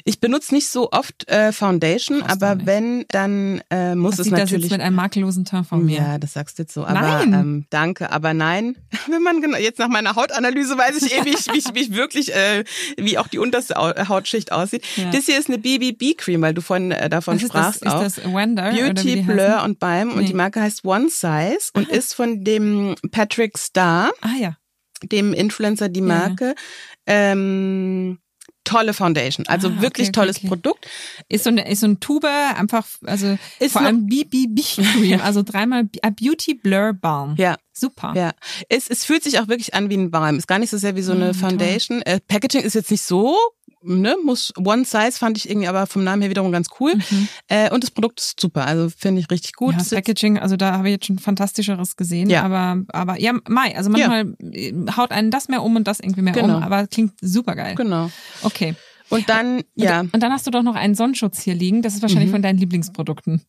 ich benutze nicht so oft äh, Foundation, Brauchst aber wenn, dann äh, muss Das es sieht das jetzt natürlich. mit einem makellosen Teint von mir. Ja, das sagst du jetzt so. Aber Nein. Ähm, danke, aber nein. <laughs> Wenn man genau jetzt nach meiner Hautanalyse weiß ich eh, wie ich, wie ich, wie ich wirklich, äh, wie auch die unterste Au- Hautschicht aussieht. Ja. Das hier ist eine BBB Cream, weil du vorhin äh, davon Was ist das? sprachst Ist auch. das Wender? Beauty, Blur und Balm und Nee. die Marke heißt One Size und ist von dem Patrick Star, Ah ja. dem Influencer, die Ja, ja. Marke. Ähm, tolle Foundation, also Ah, wirklich okay, tolles okay. Produkt. Ist so, eine, ist so ein Tube, einfach, also Ist vor allem BBB Cream, <laughs> also dreimal a Beauty Blur Balm. Ja, Super. Ja, es, es fühlt sich auch wirklich an wie ein Balm. Ist gar nicht so sehr wie so eine Mm. Foundation. Äh, Packaging ist jetzt nicht so, ne, muss One Size fand ich irgendwie aber vom Namen her wiederum ganz cool. Mhm. Äh, und das Produkt ist super, also finde ich richtig gut. Ja, das Packaging, also da habe ich jetzt schon fantastischeres gesehen. Ja. Aber, aber ja, Mai, also manchmal äh, haut einen das mehr um und das irgendwie mehr Genau. um, aber klingt super geil. Genau. Okay. Und dann, ja, Und dann hast du doch noch einen Sonnenschutz hier liegen. Das ist wahrscheinlich Mhm. von deinen Lieblingsprodukten.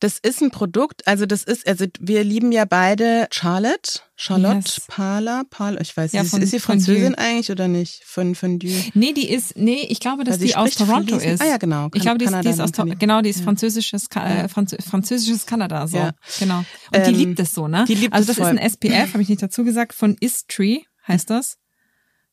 Das ist ein Produkt, also das ist, also wir lieben ja beide Charlotte, Charlotte Yes. Parler, Parler, ich weiß Ja, nicht, von- ist sie Französin eigentlich oder nicht? Von, von Dieu. Nee, die ist, nee, ich glaube, dass die aus Toronto fließend- ist. Ah ja, genau. Ich Kan- glaube, die ist, die Kanada ist aus, die- genau, die ist Ja. französisches, äh, Franz französisches Kanada, so. Ja. Genau. Und die Ähm, liebt es so, ne? die liebt also das voll. ist ein SPF, habe ich nicht dazu gesagt, von Istree heißt das.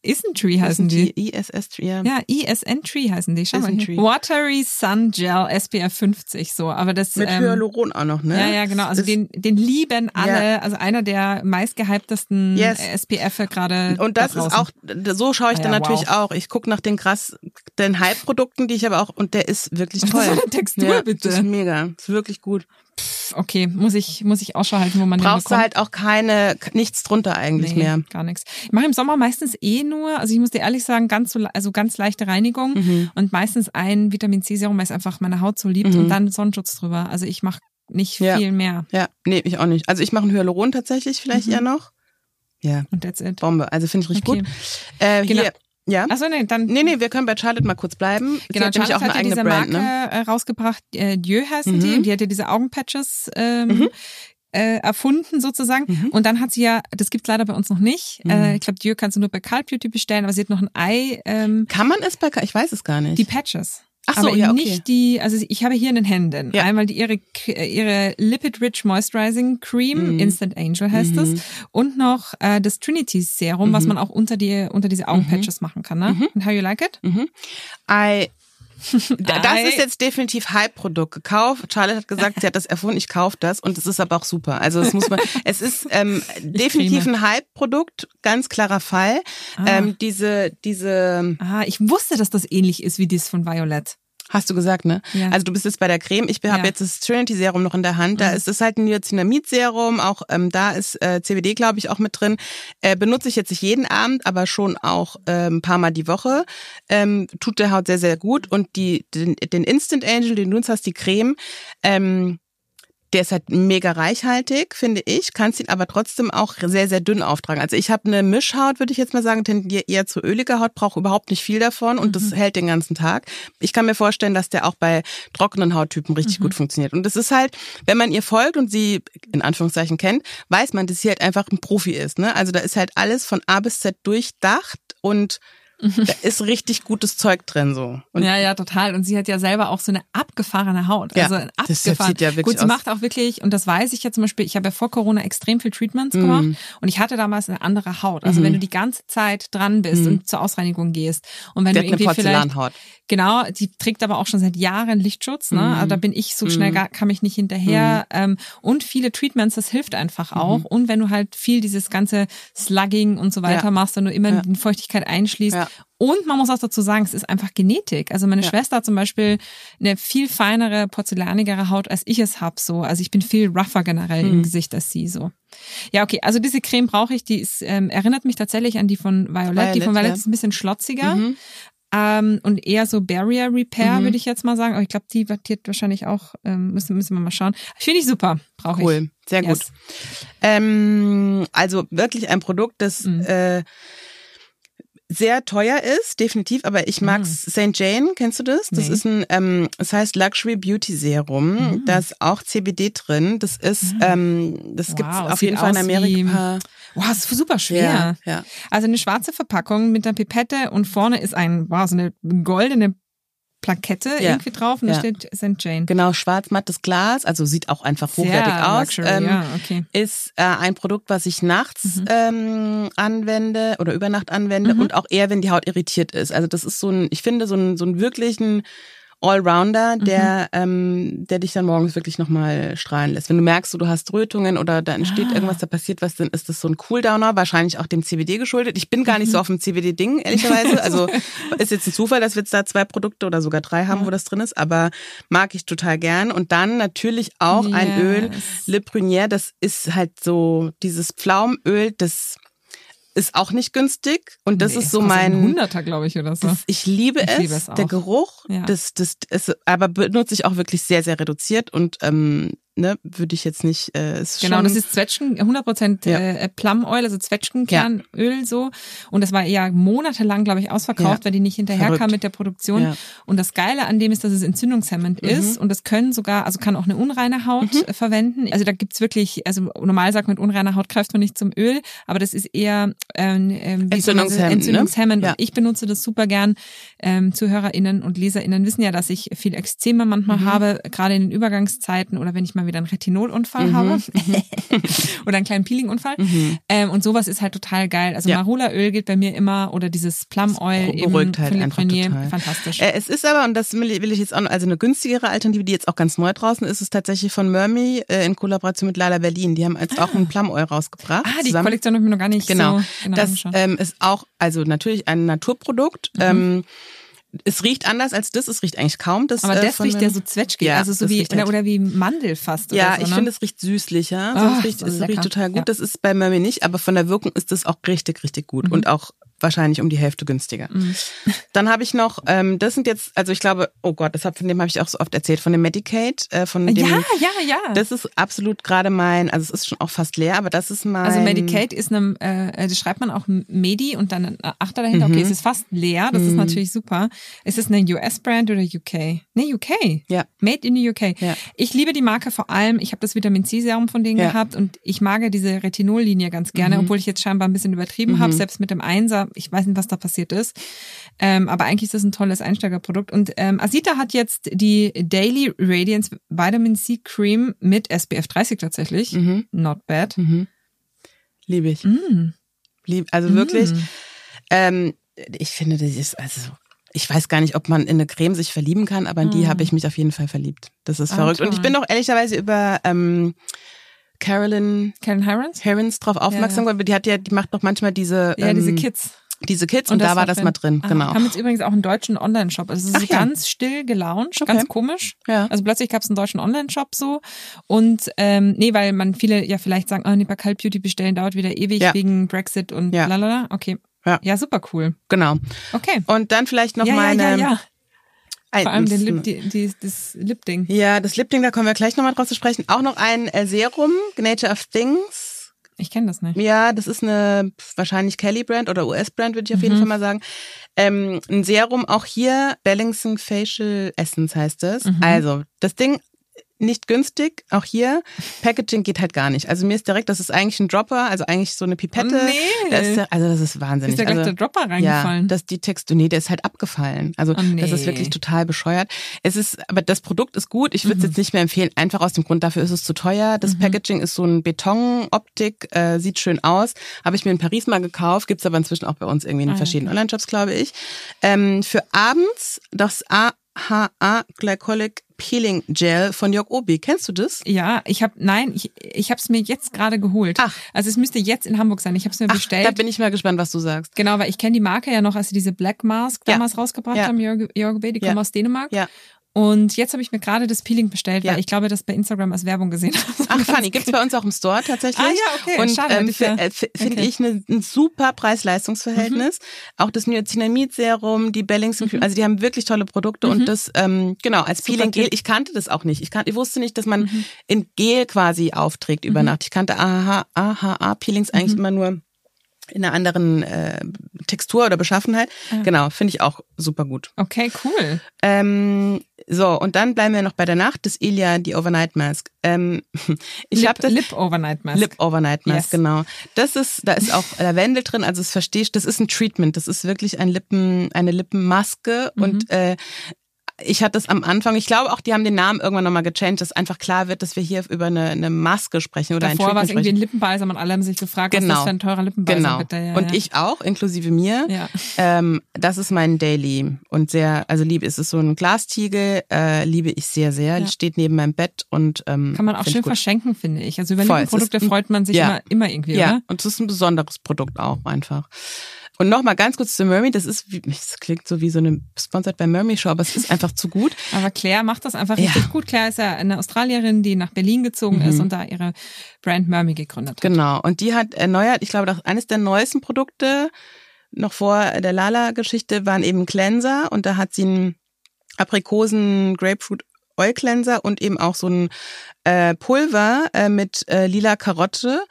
Isntree heißen die. ISS, ja. Ja, ESN Tree heißen die. Schau mal. Watery Sun Gel SPF 50 so, aber das Mit ähm, Hyaluron auch noch, ne? Ja, ja, genau. Also Das- den, den lieben alle. Ja. Also einer der meistgehyptesten Yes. SPF gerade. Und das da ist auch, so schaue ich Ah dann ja, natürlich wow. auch. Ich gucke nach den krass, den Hype-Produkten, die ich aber auch, und der ist wirklich Was <laughs> ist toll. das für eine Textur, ja, bitte? Das ist mega. Das ist wirklich gut. Okay, muss ich, muss ich Ausschau halten, wo man den Brauchst du bekommt. halt auch keine, nichts drunter eigentlich Nee, mehr. gar nichts. Ich mache im Sommer meistens eh nur, also ich muss dir ehrlich sagen, ganz so, also ganz leichte Reinigung Mhm. und meistens ein Vitamin C Serum, weil es einfach meine Haut so liebt Mhm. und dann Sonnenschutz drüber. Also ich mache nicht Ja. viel mehr Ja, nee, ich auch nicht. Also ich mache einen Hyaluron tatsächlich vielleicht Mhm. eher noch. Ja, und that's it. Bombe. Also finde ich richtig Okay. gut. Äh, Genau. hier, ja. Achso, nee, dann Nee, nee, wir können bei Charlotte mal kurz bleiben. Sie Genau, hat nämlich Charlotte auch eine hat ja eigene diese Brand, Marke ne? äh, rausgebracht, äh, Dieu heißen Mhm. die, und die hat ja diese Augenpatches ähm, Mhm. äh, erfunden sozusagen. Mhm. Und dann hat sie ja, das gibt's leider bei uns noch nicht. Mhm. Äh, ich glaube, Dieu kannst du nur bei Cult Beauty bestellen, aber sie hat noch ein Ei, ähm, Kann man es bei, ich weiß es gar nicht. die Patches. Ach so, aber ja, okay. nicht die, also ich habe hier in den Händen Ja. einmal die ihre ihre Lipid Rich Moisturizing Cream, Mhm. Instant Angel heißt es, Mhm. und noch äh, das Trinity Serum, was Mhm. man auch unter die unter diese Augenpatches machen kann. Ne? Mhm. And how you like it? Mhm. I, das ist jetzt definitiv Hype-Produkt gekauft. Charlotte hat gesagt, sie hat das erfunden, ich kaufe das und es ist aber auch super. Also es muss man, <laughs> es ist ähm, definitiv ein Hype-Produkt, ganz klarer Fall. Ah. Ähm, diese, diese, Ah, ich wusste, dass das ähnlich ist wie das von Violet. Hast du gesagt, ne? Ja. Also du bist jetzt bei der Creme. Ich habe Ja. jetzt das Trinity Serum noch in der Hand. Da Mhm. ist es halt ein Niacinamid Serum. Auch ähm, da ist äh, CBD, glaube ich, auch mit drin. Äh, benutze ich jetzt nicht jeden Abend, aber schon auch äh, ein paar Mal die Woche. Ähm, tut der Haut sehr, sehr gut. Und die, den, den Instant Angel, den du uns hast, die Creme, ähm, der ist halt mega reichhaltig, finde ich, kannst ihn aber trotzdem auch sehr, sehr dünn auftragen. Also ich habe eine Mischhaut, würde ich jetzt mal sagen, tendiere eher zu öliger Haut, brauche überhaupt nicht viel davon und das hält den ganzen Tag. Ich kann mir vorstellen, dass der auch bei trockenen Hauttypen richtig gut funktioniert. Und das ist halt, wenn man ihr folgt und sie in Anführungszeichen kennt, weiß man, dass sie halt einfach ein Profi ist. Ne? Also da ist halt alles von A bis Z durchdacht und da ist richtig gutes Zeug drin so. Und ja, ja, total. Und sie hat ja selber auch so eine abgefahrene Haut. Ja, also ein das abgefahren. sieht ja wirklich Gut, sie aus- macht auch wirklich, und das weiß ich ja zum Beispiel, ich habe ja vor Corona extrem viel Treatments Mhm. gemacht und ich hatte damals eine andere Haut. Also wenn du die ganze Zeit dran bist Mhm. und zur Ausreinigung gehst und wenn der du hat eine irgendwie vielleicht Porzellanhaut. Genau, die trägt aber auch schon seit Jahren Lichtschutz. Ne? Mhm. Also da bin ich so schnell, gar, kam ich nicht hinterher. Ähm, und viele Treatments, das hilft einfach auch. Mhm. Und wenn du halt viel dieses ganze Slugging und so weiter Ja. machst, wenn du immer Ja. die Feuchtigkeit einschließt. Ja. Und man muss auch dazu sagen, es ist einfach Genetik. Also meine Ja. Schwester hat zum Beispiel eine viel feinere, porzellanigere Haut, als ich es hab. So, also ich bin viel rougher generell Mhm. im Gesicht als sie. So. Ja, okay. Also diese Creme brauche ich. Die ist, ähm, erinnert mich tatsächlich an die von Violet. die Violet, von Violet ja. ist ein bisschen schlotziger. Mhm. ähm, und eher so Barrier Repair, würde ich jetzt mal sagen. Aber ich glaube, die wird wahrscheinlich auch, ähm, müssen, müssen wir mal schauen. Finde ich super, brauche ich. Cool, sehr gut. Yes. Ähm, also wirklich ein Produkt, das Mhm. äh, sehr teuer ist, definitiv, aber ich mag's St. Jane, kennst du das? Das Mhm. Nee. ist ein, ähm, es heißt Luxury Beauty Serum. Mhm. Da ist auch CBD drin. Das ist, ähm, das gibt's Wow, auf sieht jeden Fall in Amerika. Wow, ist super schwer. Ja, ja. Also eine schwarze Verpackung mit einer Pipette und vorne ist ein, wow, so eine goldene Plakette Ja. irgendwie drauf und da Ja. steht St. Jane. Genau, schwarz mattes Glas, also sieht auch einfach hochwertig Sehr aus. Luxury, Ähm, ja, okay. Ist äh, ein Produkt, was ich nachts Mhm. ähm, anwende oder über Nacht anwende und auch eher, wenn die Haut irritiert ist. Also das ist so ein, ich finde, so ein, so ein wirklichen Allrounder, der, ähm, der dich dann morgens wirklich nochmal strahlen lässt. Wenn du merkst, so, du hast Rötungen oder da entsteht irgendwas, da passiert was, dann ist das so ein Cooldowner, wahrscheinlich auch dem CBD geschuldet. Ich bin gar nicht so auf dem CBD-Ding, ehrlicherweise. Also <laughs> ist jetzt ein Zufall, dass wir jetzt da zwei Produkte oder sogar drei haben, wo das drin ist, aber mag ich total gern. Und dann natürlich auch ein Yes. Öl, Le Prunier, das ist halt so dieses Pflaumenöl, das ist auch nicht günstig und das Nee, ist so mein Hunderter, glaube ich, oder so. das, ich liebe Ich es, liebe es der. Geruch, Ja. das, das ist, aber benutze ich auch wirklich sehr, sehr reduziert und ähm, ne, würde ich jetzt nicht. Äh, ist Genau, das ist Zwetschgen, 100% Ja. äh, Plum Oil, also Zwetschgenkernöl so. Und das war ja monatelang, glaube ich, ausverkauft, Ja. weil die nicht hinterherkam mit der Produktion. Ja. Mhm. Und das Geile an dem ist, dass es entzündungshemmend ist und das können sogar, also kann auch eine unreine Haut äh, verwenden. Also da gibt's wirklich, also normal sagt man, mit unreiner Haut greift man nicht zum Öl, aber das ist eher ähm, ähm, Entzündungshemmend, ne? entzündungshemmend. Ja. Und ich benutze das super gern. Ähm, ZuhörerInnen und LeserInnen wissen ja, dass ich viel Extreme manchmal Mhm. habe, gerade in den Übergangszeiten oder wenn ich mal wieder einen Retinolunfall Mhm. habe <laughs> oder einen kleinen Peelingunfall. Ähm, und sowas ist halt total geil. Also Ja. Marula-Öl geht bei mir immer oder dieses Plum Oil eben beruhigt halt von Le einfach Prunier. total. Fantastisch. Äh, es ist aber, und das will ich will ich jetzt auch noch, also eine günstigere Alternative, die jetzt auch ganz neu draußen ist, ist tatsächlich von Mermi äh, in Kollaboration mit Lala Berlin. Die haben jetzt auch ein Plum Oil rausgebracht. ah, die zusammen. Kollektion habe ich mir noch gar nicht Genau. so genau das ähm, ist auch, also natürlich ein Naturprodukt. Mhm. Ähm, es riecht anders als das, es riecht eigentlich kaum. Das, aber äh, das von riecht ja so zwetschgig, Ja, also so wie oder, halt- oder wie Mandel fast. Ja, oder so, ich ne? finde, es riecht süßlicher. So, Ah, es riecht, so es riecht total gut. Ja. Das ist bei Mermi nicht, aber von der Wirkung ist das auch richtig, richtig gut. Mhm. Und auch wahrscheinlich um die Hälfte günstiger. Dann habe ich noch, ähm, das sind jetzt, also ich glaube, oh Gott, deshalb von dem habe ich auch so oft erzählt, von dem Medicaid, äh, von dem. ja, ja, ja. Das ist absolut gerade mein, also es ist schon auch fast leer, aber das ist mein. Also Medicaid ist einem, äh, das schreibt man auch Medi und dann ein Achter dahinter. Mhm. Okay, es ist fast leer, das ist natürlich super. Ist es eine US-Brand oder UK? Nee, UK. Ja. Made in the UK. Ja. Ich liebe die Marke vor allem. Ich habe das Vitamin C-Serum von denen Ja. Mhm. gehabt und ich mag diese Retinol-Linie ganz gerne, obwohl ich jetzt scheinbar ein bisschen übertrieben habe, selbst mit dem Einser. Ich weiß nicht, was da passiert ist. Ähm, aber eigentlich ist das ein tolles Einsteigerprodukt. Und ähm, Asita hat jetzt die Daily Radiance Vitamin C Cream mit SPF 30 tatsächlich. Mhm. Not bad. Liebe ich. Mm. Lieb, also wirklich. Ähm, ich finde, das ist, also, ich weiß gar nicht, ob man in eine Creme sich verlieben kann, aber in die habe ich mich auf jeden Fall verliebt. Das ist Ah, verrückt. Und toll. ich bin doch ehrlicherweise über ähm, Carolyn Karen Hirons? Herons drauf aufmerksam geworden. Die hat ja, die macht doch manchmal diese, Ja, ähm, diese Kids. Diese Kids und, da war das mal drin, Ah, genau. Haben jetzt übrigens auch einen deutschen Online-Shop. Also es ist Ach so ja. ganz still gelauncht, Okay. ganz komisch. Ja. Also plötzlich gab es einen deutschen Online-Shop so. Und ähm, nee, weil man viele ja vielleicht sagen, ah, nee, bei Beauty bestellen dauert wieder ewig Ja. wegen Brexit und Ja. lalala. Okay. Ja. Ja, super cool. Genau. Okay. Und dann vielleicht noch ja, meine. ja, ja, Vor allem den Lip, die, die, das Lip-Ding. Ja, das Lip-Ding, da kommen wir gleich nochmal drauf zu sprechen. Auch noch ein äh, Serum, Nature of Things. Ich kenne das nicht. Ja, das ist eine wahrscheinlich Kelly-Brand oder US-Brand, würde ich auf Mhm. jeden Fall mal sagen. Ähm, ein Serum, auch hier Balancing Facial Essence heißt es. Mhm. Also, das Ding nicht günstig, auch hier. Packaging geht halt gar nicht. Also mir ist direkt, das ist eigentlich ein Dropper, also eigentlich so eine Pipette. Oh, nee. Da ist der, also das ist wahnsinnig. Ist da gleich also, der Dropper ja, reingefallen? dass die Textur, nee, der ist halt abgefallen. Also Oh, nee. das ist wirklich total bescheuert. Es ist, aber das Produkt ist gut. Ich würde es Mhm. jetzt nicht mehr empfehlen, einfach aus dem Grund, dafür ist es zu teuer. Das Packaging ist so ein Betonoptik, äh, sieht schön aus. Habe ich mir in Paris mal gekauft, gibt's aber inzwischen auch bei uns irgendwie in Ah, ja, verschiedenen Online-Shops, glaube ich. Ähm, für abends das AHA Glycolic Peeling Gel von Jörg Obi. Kennst du das? Ja, ich habe nein, ich, ich habe es mir jetzt gerade geholt. Ach. Also es müsste jetzt in Hamburg sein. Ich habe es mir Ach, bestellt. da bin ich mal gespannt, was du sagst. Genau, weil ich kenne die Marke ja noch, als sie diese Black Mask Ja. damals rausgebracht Ja. haben, Jörg, Jörg B., die kommen Ja. aus Dänemark. Ja. Und jetzt habe ich mir gerade das Peeling bestellt, Ja. weil ich glaube, das bei Instagram als Werbung gesehen habe. Ach, funny, gibt's bei uns auch im Store tatsächlich. Ah, ja, okay, Und schade, ähm, ja- äh, fi- finde okay. ich ne, ein super Preis-Leistungs-Verhältnis. Auch das Niacinamid-Serum, die Bellingson, Mhm. also die haben wirklich tolle Produkte und das, ähm, genau, als Peeling-Gel, ich kannte das auch nicht. Ich, kan ich wusste nicht, dass man Mhm. in Gel quasi aufträgt über Nacht. Ich kannte AHA, AHA-Peelings Mhm. eigentlich immer nur in einer anderen äh, Textur oder Beschaffenheit. Ah. Genau, finde ich auch super gut. Okay, cool. Ähm, so, und dann bleiben wir noch bei der Nacht, das Ilia, die Overnight Mask. Ähm, <laughs> ich Lip, habe das Lip Overnight Mask. Lip Overnight Mask, Yes. genau. Das ist, da ist auch Lavendel drin, also es verstehst, das ist ein Treatment, das ist wirklich ein Lippen, eine Lippenmaske Mhm. und äh, ich hatte es am Anfang, ich glaube auch, die haben den Namen irgendwann nochmal gechanged, dass einfach klar wird, dass wir hier über eine, eine Maske sprechen oder ein Davor war es irgendwie ein. Lippenbalsam und alle haben sich gefragt, was ist Genau. das für ein teurer Lippenbalsam Genau. bitte. Ja, und ja. ich auch, inklusive mir. Ja. Ähm, das ist mein Daily und sehr, also liebe, es ist so ein Glastiegel, äh, liebe ich sehr, sehr. Ja. Steht neben meinem Bett und ähm, Kann man auch schön verschenken, finde ich. Also über Voll, es Lippenprodukte ein- freut man sich ja. immer, immer irgendwie, Ja, oder? und es ist ein besonderes Produkt auch einfach. Und nochmal ganz kurz zu Murmy, das ist, wie, das klingt so wie so eine Sponsored by Murmy Show, aber es ist einfach zu gut. Aber Claire macht das einfach Ja. richtig gut. Claire ist ja eine Australierin, die nach Berlin gezogen ist und da ihre Brand Mermy gegründet hat. Genau. Und die hat erneuert, ich glaube, das eines der neuesten Produkte, noch vor der Lala-Geschichte, waren eben Cleanser und da hat sie einen Aprikosen Grapefruit Oil Cleanser und eben auch so ein äh, Pulver äh, mit äh, lila Karotte.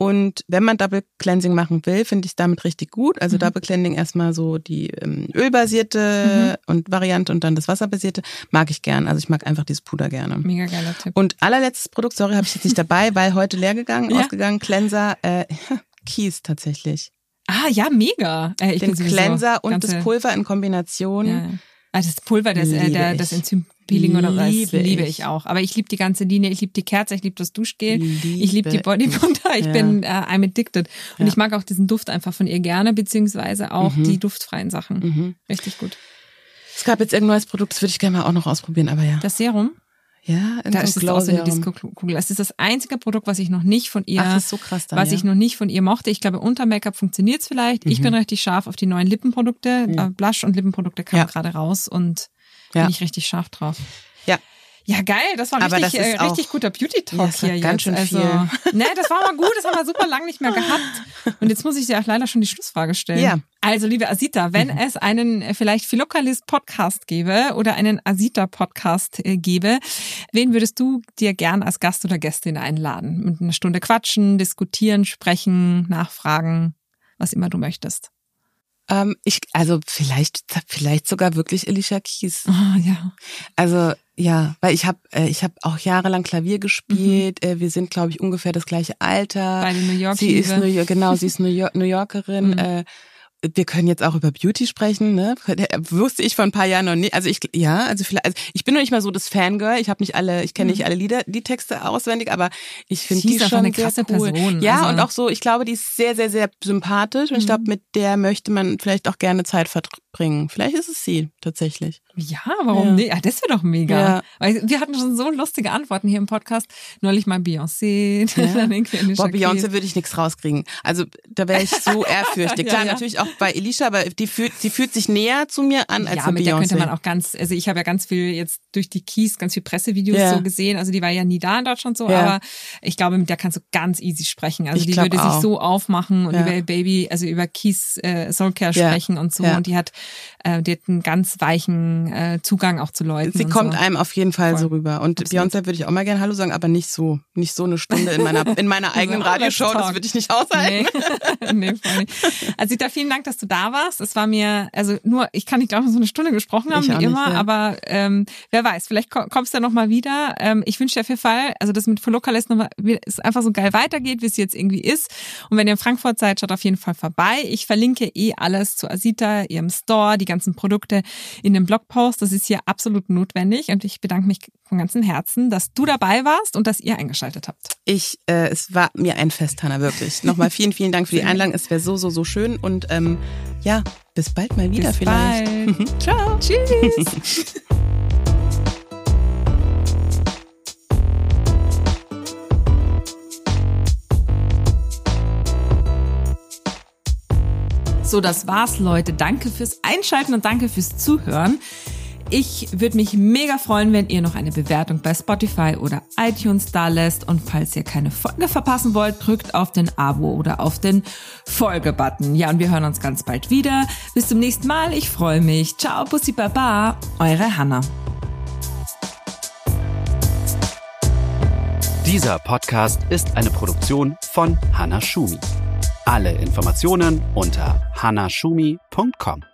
Und wenn man Double Cleansing machen will, finde ich damit richtig gut. Also Mhm. Double Cleansing erstmal so die ähm, ölbasierte und Variante und dann das wasserbasierte mag ich gern. Also ich mag einfach dieses Puder gerne. Mega geiler Tipp. Und allerletztes Produkt, sorry, habe ich jetzt nicht <laughs> dabei, weil heute leer gegangen, Ja. ausgegangen, Cleanser, äh, <laughs> Kies tatsächlich. Ah, ja, mega. Äh, Den Cleanser und das Pulver in Kombination. Ja. Ah, das Pulver, das, äh, der, das Enzympeeling oder was, Liebe liebe ich. ich auch. Aber ich liebe die ganze Linie, ich liebe die Kerze, ich liebe das Duschgel, Liebe ich liebe die Bodybutter, ich Ja. bin äh, I'm addicted. Und Ja. ich mag auch diesen Duft einfach von ihr gerne, beziehungsweise auch Mhm. die duftfreien Sachen. Mhm. Richtig gut. Es gab jetzt irgendein neues Produkt, das würde ich gerne mal auch noch ausprobieren, aber ja. Das Serum, ja, da ist es auch so eine. Disco-Kugel. Das ist das einzige Produkt, was ich noch nicht von ihr Ach, so krass dann, was ja. ich noch nicht von ihr mochte. Ich glaube, unter Make-up funktioniert es vielleicht. Ich Mhm. bin richtig scharf auf die neuen Lippenprodukte. Äh, Blush und Lippenprodukte kamen Ja. gerade raus und Ja. bin ich richtig scharf drauf. Ja. Ja, geil, das war Aber richtig, äh, richtig guter Ja, Beauty-Talk das war hier ganz jetzt. schön also, <laughs> ne, das war mal gut, das haben wir super lang nicht mehr gehabt. Und jetzt muss ich dir auch leider schon die Schlussfrage stellen. Ja. Also, liebe Asita, wenn es einen äh, vielleicht Philokalis-Podcast gäbe oder einen Asita-Podcast äh, gäbe, wen würdest du dir gern als Gast oder Gästin einladen? Mit einer Stunde quatschen, diskutieren, sprechen, nachfragen, was immer du möchtest. Ähm, ich, also vielleicht, vielleicht sogar wirklich Alicia Keys. Ah, ja. Also ja, weil ich habe äh, ich habe auch jahrelang Klavier gespielt. Äh, wir sind, glaube ich, ungefähr das gleiche Alter. Beide New York Sie ist. New York, genau, sie ist <laughs> New, York, New Yorkerin. Mhm. Äh, wir können jetzt auch über Beauty sprechen, ne? Wusste ich vor ein paar Jahren noch nicht. Also ich ja, also vielleicht also ich bin noch nicht mal so das Fangirl. Ich habe nicht alle, ich kenne nicht alle Lieder, die Texte auswendig, aber ich finde Mhm. Die schon eine krasse cool. Person, Ja, also- Mhm. und auch so, ich glaube, die ist sehr sehr sehr sympathisch und ich glaube, mit der möchte man vielleicht auch gerne Zeit verbringen. Vielleicht ist es sie tatsächlich. Ja, warum Ja. nicht? Ah, das wäre doch mega. Ja. Wir hatten schon so lustige Antworten hier im Podcast. Neulich mal Beyoncé, <laughs> dann irgendwie Alicia Boah, Beyoncé würde ich nichts rauskriegen. Also da wäre ich so <laughs> ehrfürchtig. Ja, Klar, ja. natürlich auch bei Elisha, aber die fühlt, die fühlt sich näher zu mir an als ja, mit der Beyoncé. könnte man auch ganz, also ich habe ja ganz viel jetzt durch die Keys, ganz viel Pressevideos Ja. so gesehen. Also die war ja nie da in Deutschland so, Ja. aber ich glaube, mit der kannst du ganz easy sprechen. Also Ich die würde auch. sich so aufmachen und Ja. über ihr Baby, also über Keys äh, Soulcare Ja. sprechen und so. Ja. Und die hat, äh, die hat einen ganz weichen äh, Zugang auch zu Leuten. Sie kommt so. einem auf jeden Fall Voll. so rüber. Und. Beyoncé würde ich auch mal gerne Hallo sagen, aber nicht so, nicht so eine Stunde in meiner, in meiner <laughs> eigenen So, Radioshow. Das würde ich nicht aushalten. Nee, <laughs> nee voll nicht. Also Sita, vielen Dank, dass du da warst. Es war mir, also nur, ich kann nicht glauben, dass wir so eine Stunde gesprochen haben, Ich wie nicht, immer, ja. aber ähm, wer weiß, vielleicht ko- kommst du ja nochmal wieder. Ähm, ich wünsche dir auf jeden Fall, also das mit Follokalis nochmal, es einfach so geil weitergeht, wie es jetzt irgendwie ist. Und wenn ihr in Frankfurt seid, schaut auf jeden Fall vorbei. Ich verlinke eh alles zu Asita, ihrem Store, die ganzen Produkte in dem Blogpost. Das ist hier absolut notwendig und ich bedanke mich von ganzem Herzen, dass du dabei warst und dass ihr eingeschaltet habt. Ich, äh, es war mir ein Fest, Hanna, wirklich. Nochmal vielen, vielen Dank für die Einladung. Es wäre so, so, so schön. Und ähm, ja, bis bald mal wieder Bis vielleicht. bald. <laughs> <laughs> Ciao. Tschüss. <laughs> So, das war's, Leute. Danke fürs Einschalten und danke fürs Zuhören. Ich würde mich mega freuen, wenn ihr noch eine Bewertung bei Spotify oder iTunes da lässt. Und falls ihr keine Folge verpassen wollt, drückt auf den Abo oder auf den Folge-Button. Ja, und wir hören uns ganz bald wieder. Bis zum nächsten Mal. Ich freue mich. Ciao, Bussi Baba. Eure Hanna. Dieser Podcast ist eine Produktion von Hanna Schumi. Alle Informationen unter hannahschumi.com.